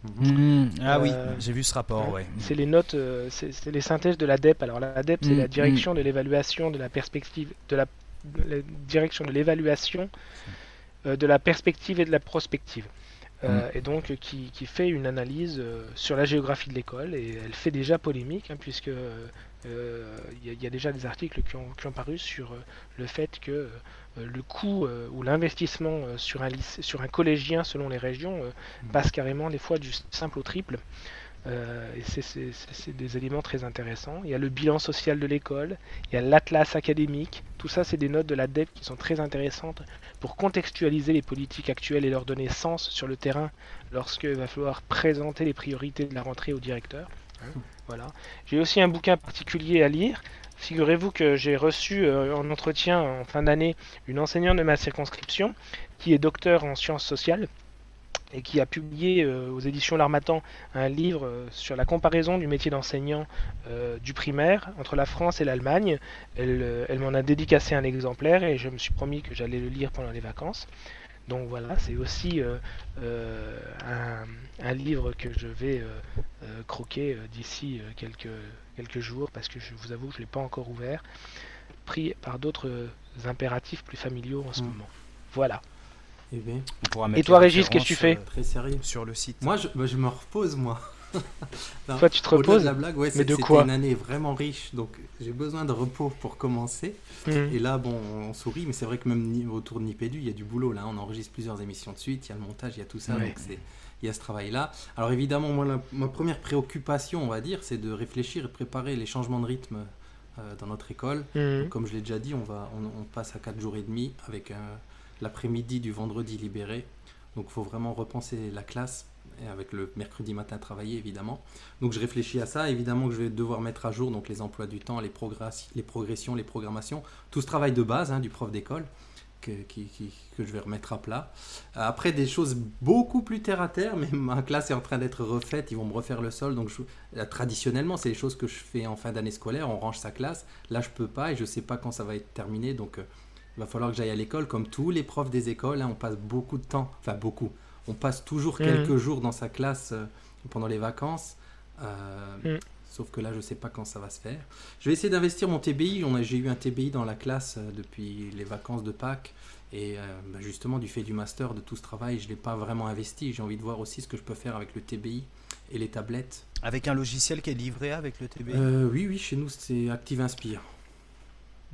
Mmh. ah oui, euh, j'ai vu ce rapport, ouais. C'est les notes, euh, c'est les synthèses de l'ADEP. Alors l'ADEP, c'est mmh, la direction mmh. de l'évaluation de la perspective, de la, direction de l'évaluation euh, de la perspective et de la prospective. et donc qui, qui, fait une analyse sur la géographie de l'école et elle fait déjà polémique hein, puisque il y, a déjà des articles qui ont, qui ont paru sur le fait que le coût euh, ou l'investissement euh, sur un, sur un collégien selon les régions mm. passe carrément des fois du simple au triple. et c'est des éléments très intéressants. Il y a le bilan social de l'école, il y a l'atlas académique. Tout ça, c'est des notes de l'ADEP qui sont très intéressantes pour contextualiser les politiques actuelles et leur donner sens sur le terrain lorsqu'il va falloir présenter les priorités de la rentrée au directeur. Hein, voilà. J'ai aussi un bouquin particulier à lire Figurez-vous que j'ai reçu euh, en entretien en fin d'année une enseignante de ma circonscription qui est docteur en sciences sociales et qui a publié euh, aux éditions L'Armatan un livre euh, sur la comparaison du métier d'enseignant du primaire entre la France et l'Allemagne. Elle, m'en a dédicacé un exemplaire et je me suis promis que j'allais le lire pendant les vacances. Donc voilà, c'est aussi un, livre que je vais croquer d'ici quelques, quelques jours parce que je vous avoue, je ne l'ai pas encore ouvert, pris par d'autres impératifs plus familiaux en ce mm. moment. Voilà. Eh Et, toi, Régis, qu'est-ce que tu fais euh, Très sérieux. Sur le site. Moi, je, bah, je me repose, moi. (laughs) toi, tu te reposes la blague, ouais, Mais de quoi une année vraiment riche, donc j'ai besoin de repos pour commencer. Mm. Et là, bon, on sourit, mais c'est vrai que même autour de Nipédu, il y a du boulot. Là, on enregistre plusieurs émissions de suite, il y a le montage, il y a tout ça. Donc c'est il y a ce travail-là. Alors évidemment, moi, ma première préoccupation, on va dire, c'est de réfléchir et de préparer les changements de rythme euh, dans notre école. Mhm. Comme je l'ai déjà dit, on, va, on, passe à 4 jours et demi avec l'après-midi du vendredi libéré. Donc il faut vraiment repenser la classe et avec le mercredi matin travailler évidemment. Donc je réfléchis à ça, évidemment que je vais devoir mettre à jour donc les emplois du temps, les, les progressions, les programmations, tout ce travail de base hein, du prof d'école que, que, je vais remettre à plat. Après, des choses beaucoup plus terre à terre, (laughs) mais ma classe est en train d'être refaite, ils vont me refaire le sol. Donc, je, traditionnellement, c'est les choses que je fais en fin d'année scolaire, on range sa classe. Là, je peux pas et je sais pas quand ça va être terminé. Donc, euh, il va falloir que j'aille à l'école, comme tous les profs des écoles. Hein, on passe beaucoup de temps, enfin beaucoup. On passe toujours mmh. quelques jours dans sa classe euh, pendant les vacances. Euh, mmh. Sauf que là, je sais pas quand ça va se faire. Je vais essayer d'investir mon TBI. J'ai eu un TBI dans la classe euh, depuis les vacances de Pâques. Et euh, bah, justement, du fait du master, de tout ce travail, je ne l'ai pas vraiment investi. J'ai envie de voir aussi ce que je peux faire avec le TBI et les tablettes. Avec un logiciel qui est livré avec le TBI. Euh, oui, oui, chez nous, c'est Active Inspire.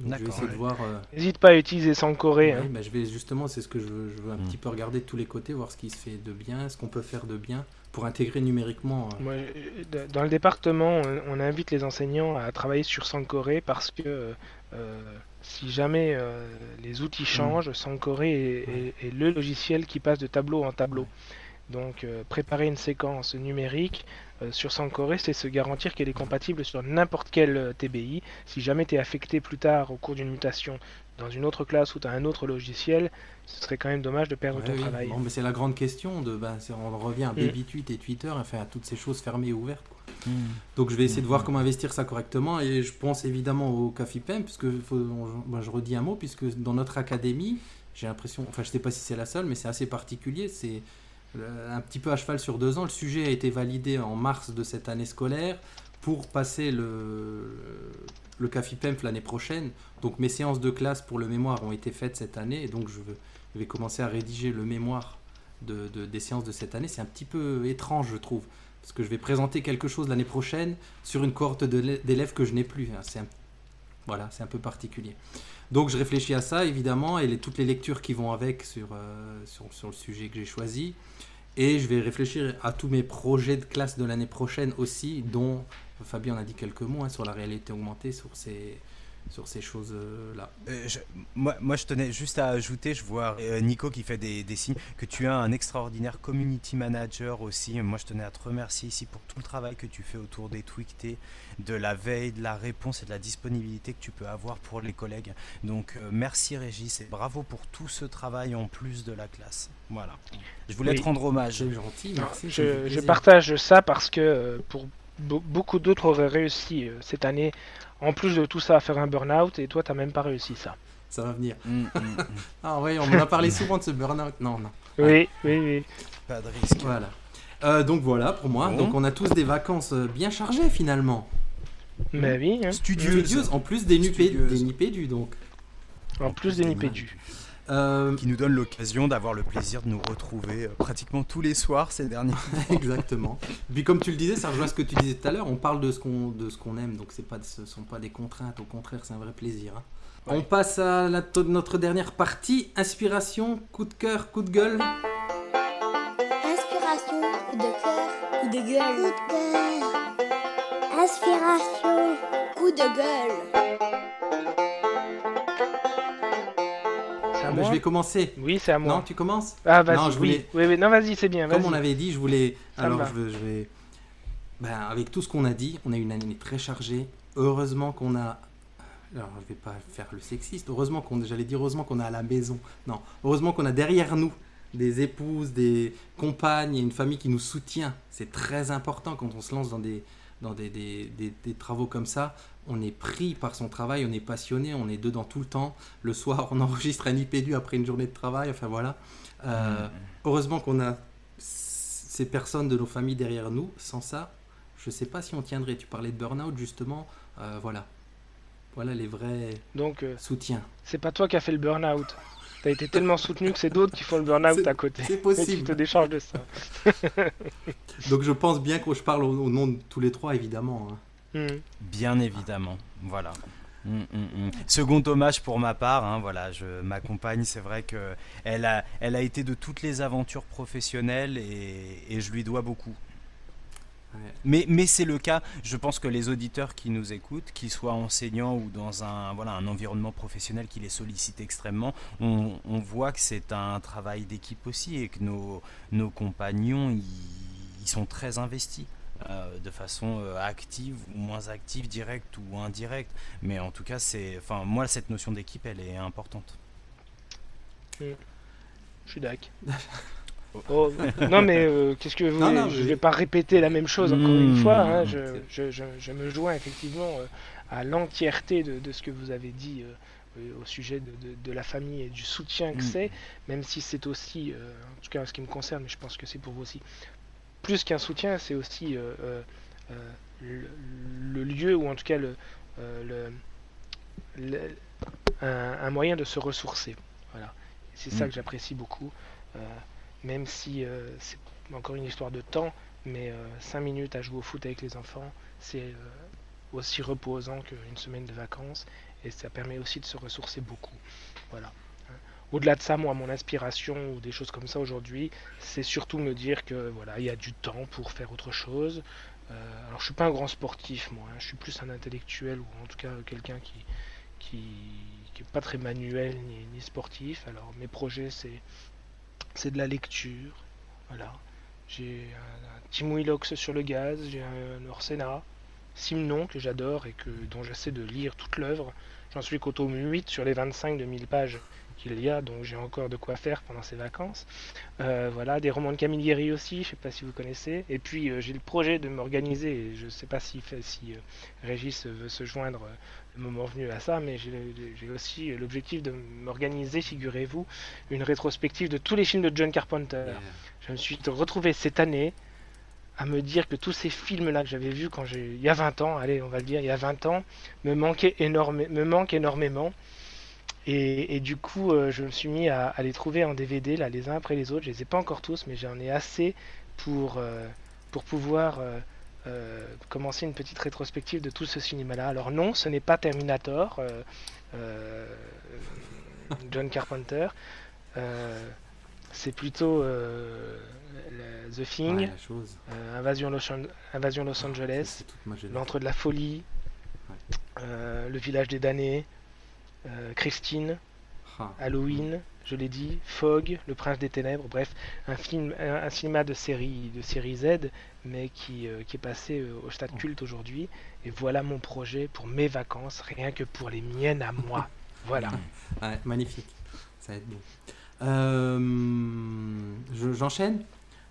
Donc, je vais D'accord, essayer de ouais. voir. euh, N'hésite pas à utiliser Sankoré. ouais, hein. bah, je vais justement, c'est ce que je veux, je veux un Mm. petit peu regarder de tous les côtés, voir ce qui se fait de bien, ce qu'on peut faire de bien pour intégrer numériquement. euh, euh, dans le département, on- on invite les enseignants à travailler sur Sankoré parce que euh, si jamais euh, les outils changent, Sankoré est, est- est le logiciel qui passe de tableau en tableau. Donc, euh, préparer une séquence numérique euh, sur Sankoré, c'est se garantir qu'elle est compatible sur n'importe quel euh, TBI. Si jamais tu es affecté plus tard au cours d'une mutation dans une autre classe ou tu as un autre logiciel, ce serait quand même dommage de perdre Ouais, ton oui. travail. Bon, mais c'est la grande question. De, ben, c'est- on revient à Mm. BabyTweet et Twitter, enfin à toutes ces choses fermées et ouvertes. quoi. Hmm. Donc je vais essayer de voir Mhm. comment investir ça correctement et je pense évidemment au CAFIPEM puisque faut, on- je redis un mot puisque dans notre académie j'ai l'impression, enfin je sais pas si c'est la seule mais c'est assez particulier, c'est un petit peu à cheval sur deux ans. Le sujet a été validé en mars de cette année scolaire pour passer le, le CAFIPEMF l'année prochaine. Donc mes séances de classe pour le mémoire ont été faites cette année et donc je, vais commencer à rédiger le mémoire de, de- des séances de cette année. C'est un petit peu étrange je trouve parce que je vais présenter quelque chose l'année prochaine sur une cohorte d'élèves que je n'ai plus. hein. Voilà, c'est un peu particulier. Donc je réfléchis à ça évidemment et toutes les lectures qui vont avec sur, euh, sur, le sujet que j'ai choisi. Et je vais réfléchir à tous mes projets de classe de l'année prochaine aussi, dont Fabien en a dit quelques mots hein, sur la réalité augmentée, sur ces, sur ces choses-là. Euh, je- moi, moi, je tenais juste à ajouter, je vois euh, Nico qui fait des, des signes, que tu as un extraordinaire community manager aussi. Moi, je tenais à te remercier ici pour tout le travail que tu fais autour des tweetés, de la veille, de la réponse et de la disponibilité que tu peux avoir pour les collègues. Donc, euh, merci Régis et bravo pour tout ce travail en plus de la classe. Voilà. Je voulais Oui. te rendre hommage. C'est gentil, merci. Je, partage ça parce que pour be- beaucoup d'autres auraient réussi cette année, en plus de tout ça, à faire un burn-out, et toi, t'as même pas réussi ça. Ça va venir. Mm, mm, mm. (laughs) Ah oui, on m'en a parlé souvent de ce burn-out. Non, non. Oui, oui, oui. Pas de risque. Voilà. Euh, donc voilà pour moi. Bon. Donc on a tous des vacances euh, bien chargées finalement. Mais oui, hein. Studieuse. Studieuses, en plus des Studieuse. des nipédus donc. En plus des nipédus. Euh, Qui nous donne l'occasion d'avoir le plaisir de nous retrouver euh, pratiquement tous les soirs ces derniers (laughs) Exactement. Puis comme tu le disais, ça rejoint ce que tu disais tout à l'heure. On parle de ce qu'on de ce qu'on aime, donc c'est pas ce sont pas des contraintes. Au contraire, c'est un vrai plaisir. hein. Ouais. On passe à la- notre dernière partie inspiration, coup de cœur, coup de gueule. Inspiration, coup de cœur, coup de gueule. Coup de cœur. Inspiration, coup de gueule. Je vais commencer. Oui, c'est à moi. Non, tu commences. Ah, vas-y, Non, je voulais- oui, oui. Non, vas-y, c'est bien. Comme on avait dit, je voulais. Ça alors je, vais. Ben, avec tout ce qu'on a dit, on a eu une année très chargée. Heureusement qu'on a. Alors je vais pas faire le sexiste. Heureusement qu'on, j'allais dire heureusement qu'on a à la maison. Non, heureusement qu'on a derrière nous des épouses, des compagnes et une famille qui nous soutient. C'est très important quand on se lance dans des dans des, des- des- des travaux comme ça. On est pris par son travail, on est passionné, on est dedans tout le temps. Le soir, on (laughs) enregistre un IPDU après une journée de travail. Enfin voilà. Euh, heureusement qu'on a ces personnes de nos familles derrière nous. Sans ça, je sais pas si on tiendrait. Tu parlais de burn-out justement. Euh, voilà. Voilà les vrais Donc, euh, soutiens. c'est pas toi qui as fait le burn-out. T'as été tellement soutenu que c'est d'autres qui font le burn-out à côté. C'est Et tu possible. te décharges de ça. (laughs) Donc je pense bien que je parle au, au nom de tous les trois évidemment. hein. Hmm. Bien évidemment, voilà. Mm, mm, mm. Second hommage pour ma part, hein, voilà, je ma compagne, c'est vrai que elle a, elle a été de toutes les aventures professionnelles et, et je lui dois beaucoup. Ouais. Mais, mais c'est le cas, je pense que les auditeurs qui nous écoutent, qu'ils soient enseignants ou dans un, voilà, un environnement professionnel qui les sollicite extrêmement, on, on voit que c'est un travail d'équipe aussi et que nos, nos compagnons, ils sont très investis. Euh, de façon euh, active ou moins active, directe ou indirecte. Mais en tout cas, c'est, enfin, moi, cette notion d'équipe, elle est importante. Je suis d'accord. (laughs) Oh, non mais euh, qu'est-ce que vous Non, voulez? Non, Je vais pas répéter la même chose encore une Mmh. fois. hein. Je, je- je- je me joins effectivement euh, à l'entièreté de, de ce que vous avez dit euh, au sujet de, de- de la famille et du soutien que Mmh. c'est, même si c'est aussi, euh, en tout cas en ce qui me concerne, mais je pense que c'est pour vous aussi, plus qu'un soutien, c'est aussi euh, euh, euh, le, lieu, ou en tout cas le, le, un, moyen de se ressourcer. Voilà. C'est ça mm. que j'apprécie beaucoup, même si c'est encore une histoire de temps, mais 5 minutes à jouer au foot avec les enfants, c'est aussi reposant qu'une semaine de vacances et ça permet aussi de se ressourcer beaucoup. Voilà. Au-delà de ça, moi, mon inspiration ou des choses comme ça aujourd'hui, c'est surtout me dire que voilà, il y a du temps pour faire autre chose. Euh, alors, je suis pas un grand sportif, moi. Hein. je suis plus un intellectuel ou en tout cas quelqu'un qui qui, qui est pas très manuel ni, sportif. Alors, mes projets, c'est c'est de la lecture. Voilà. J'ai un, un sur le gaz, j'ai un Orsena, Simon que j'adore et que dont j'essaie de lire toute l'œuvre. J'en suis qu'au tome 8 sur les 25 de 1000 pages qu'il y a, donc j'ai encore de quoi faire pendant ces vacances. Euh, voilà, des romans de Camilleri aussi, je ne sais pas si vous connaissez. Et puis euh, j'ai le projet de m'organiser, je ne sais pas si, si euh, Régis veut se joindre le moment venu à ça, mais j'ai aussi l'objectif de m'organiser, figurez-vous, une rétrospective de tous les films de John Carpenter. Je me suis retrouvé cette année à me dire que tous ces films-là que j'avais vus quand il y a 20 ans, allez, on va le dire, il y a 20 ans, me manquaient énorme, me manquent énormément. Et, du coup, euh, je me suis mis à, les trouver en DVD, là, les uns après les autres. Je les ai pas encore tous, mais j'en ai assez pour, euh, pour pouvoir euh, commencer une petite rétrospective de tout ce cinéma-là. Alors non, ce n'est pas Terminator, John Carpenter. c'est plutôt The Thing, Invasion, Los, Invasion, Los, Angeles, L'Entre de la Folie, Le Village des Damnés. Euh, Christine, ah. Halloween, je l'ai dit, Fog, Le Prince des Ténèbres, bref, un film, un, cinéma de série, de série Z, mais qui, euh, qui est passé euh, au stade culte aujourd'hui. Et voilà mon projet pour mes vacances, rien que pour les miennes à moi. (laughs) voilà. magnifique, ça va être beau. J'enchaîne?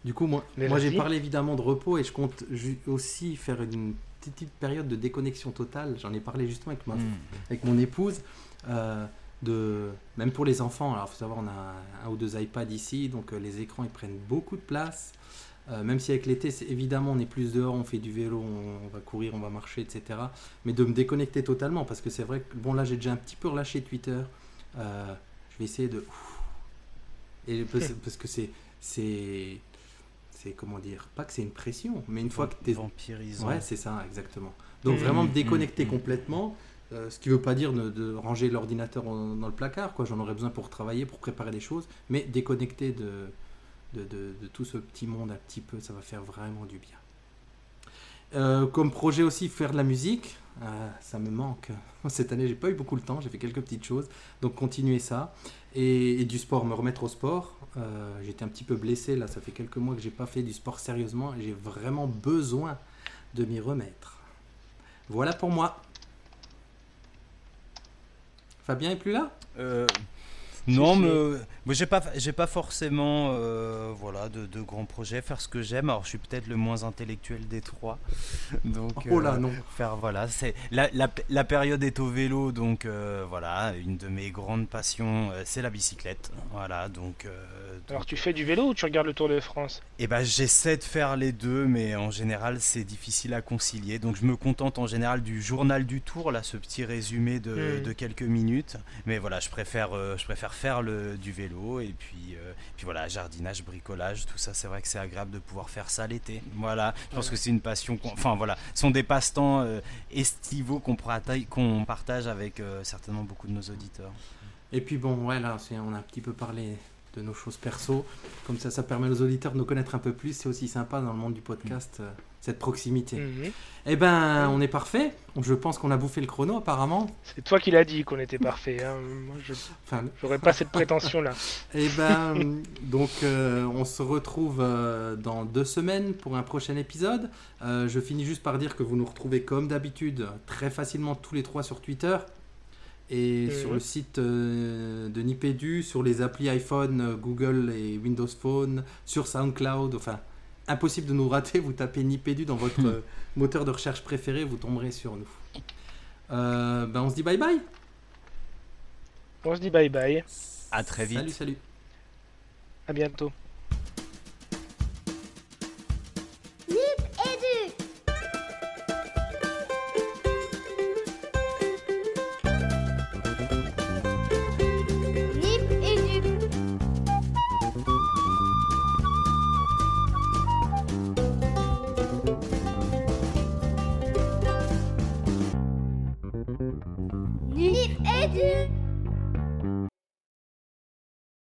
Du coup, moi, moi j'ai parlé évidemment de repos et je compte aussi faire une petite période de déconnexion totale. J'en ai parlé justement avec, ma, hmm. avec mon épouse. Euh, de, même pour les enfants, alors il faut savoir, on a un ou deux iPads ici, donc euh, les écrans ils prennent beaucoup de place. Euh, même si avec l'été, évidemment, on est plus dehors, on fait du vélo, on, va courir, on va marcher, etc. Mais de me déconnecter totalement, parce que c'est vrai que, bon, là, j'ai déjà un petit peu relâché Twitter. je vais essayer de. Et (laughs) parce, que c'est. C'est. Comment dire Pas que c'est une pression, mais une fois que tu es. Vampirisant. Ouais, c'est ça, exactement. Donc, vraiment me mmh, déconnecter mmh, mmh. complètement. Euh, ce qui ne veut pas dire de, ranger l'ordinateur dans le placard, quoi. J'en aurais besoin pour travailler, pour préparer des choses, mais déconnecter de, de, tout ce petit monde un petit peu, ça va faire vraiment du bien. Euh, comme projet aussi, faire de la musique, euh, ça me manque. (laughs) Cette année, j'ai pas eu beaucoup de temps, j'ai fait quelques petites choses, donc continuer ça. Et, du sport, me remettre au sport. J'étais un petit peu blessé, là, ça fait quelques mois que j'ai pas fait du sport sérieusement, j'ai vraiment besoin de m'y remettre. Voilà pour moi. Fabien est plus là? Euh, Non, mais moi, j'ai pas, j'ai pas forcément, euh, voilà, de, de, grands projets. Faire ce que j'aime. Alors, je suis peut-être le moins intellectuel des trois. Donc, oh là, euh, non. Faire, voilà, c'est la, la, la, période est au vélo, donc euh, voilà, une de mes grandes passions, c'est la bicyclette. Voilà, donc, Alors, tu fais du vélo ou tu regardes le Tour de France? Eh ben, j'essaie de faire les deux, mais en général, c'est difficile à concilier. Donc, je me contente en général du journal du Tour, là, ce petit résumé de, hmm. de quelques minutes. Mais voilà, je préfère, je préfère faire le du vélo et puis, euh, puis voilà, jardinage, bricolage, tout ça, c'est vrai que c'est agréable de pouvoir faire ça l'été. Voilà, je pense que c'est une passion, enfin voilà, ce sont des passe-temps euh, estivaux qu'on qu'on partage avec euh, certainement beaucoup de nos auditeurs. Et puis bon, ouais, là, on a un petit peu parlé de nos choses perso. Comme ça, ça permet aux auditeurs de nous connaître un peu plus. C'est aussi sympa dans le monde du podcast, euh, cette proximité. Mhm. Eh ben, on est parfait. Je pense qu'on a bouffé le chrono, apparemment. C'est toi qui l'as dit qu'on était parfait. Hein. Moi, je n'aurais pas cette prétention-là. (laughs) Eh ben, donc, euh, on se retrouve euh, dans deux semaines pour un prochain épisode. je finis juste par dire que vous nous retrouvez comme d'habitude très facilement tous les trois sur Twitter et sur le site euh, de Nipédu, sur les applis iPhone, euh, Google et Windows Phone, sur SoundCloud, enfin impossible de nous rater, vous tapez Nipédu dans votre euh, moteur de recherche préféré, vous tomberez sur nous. ben on se dit bye bye. On se dit bye bye. À très vite. Salut, salut. À bientôt.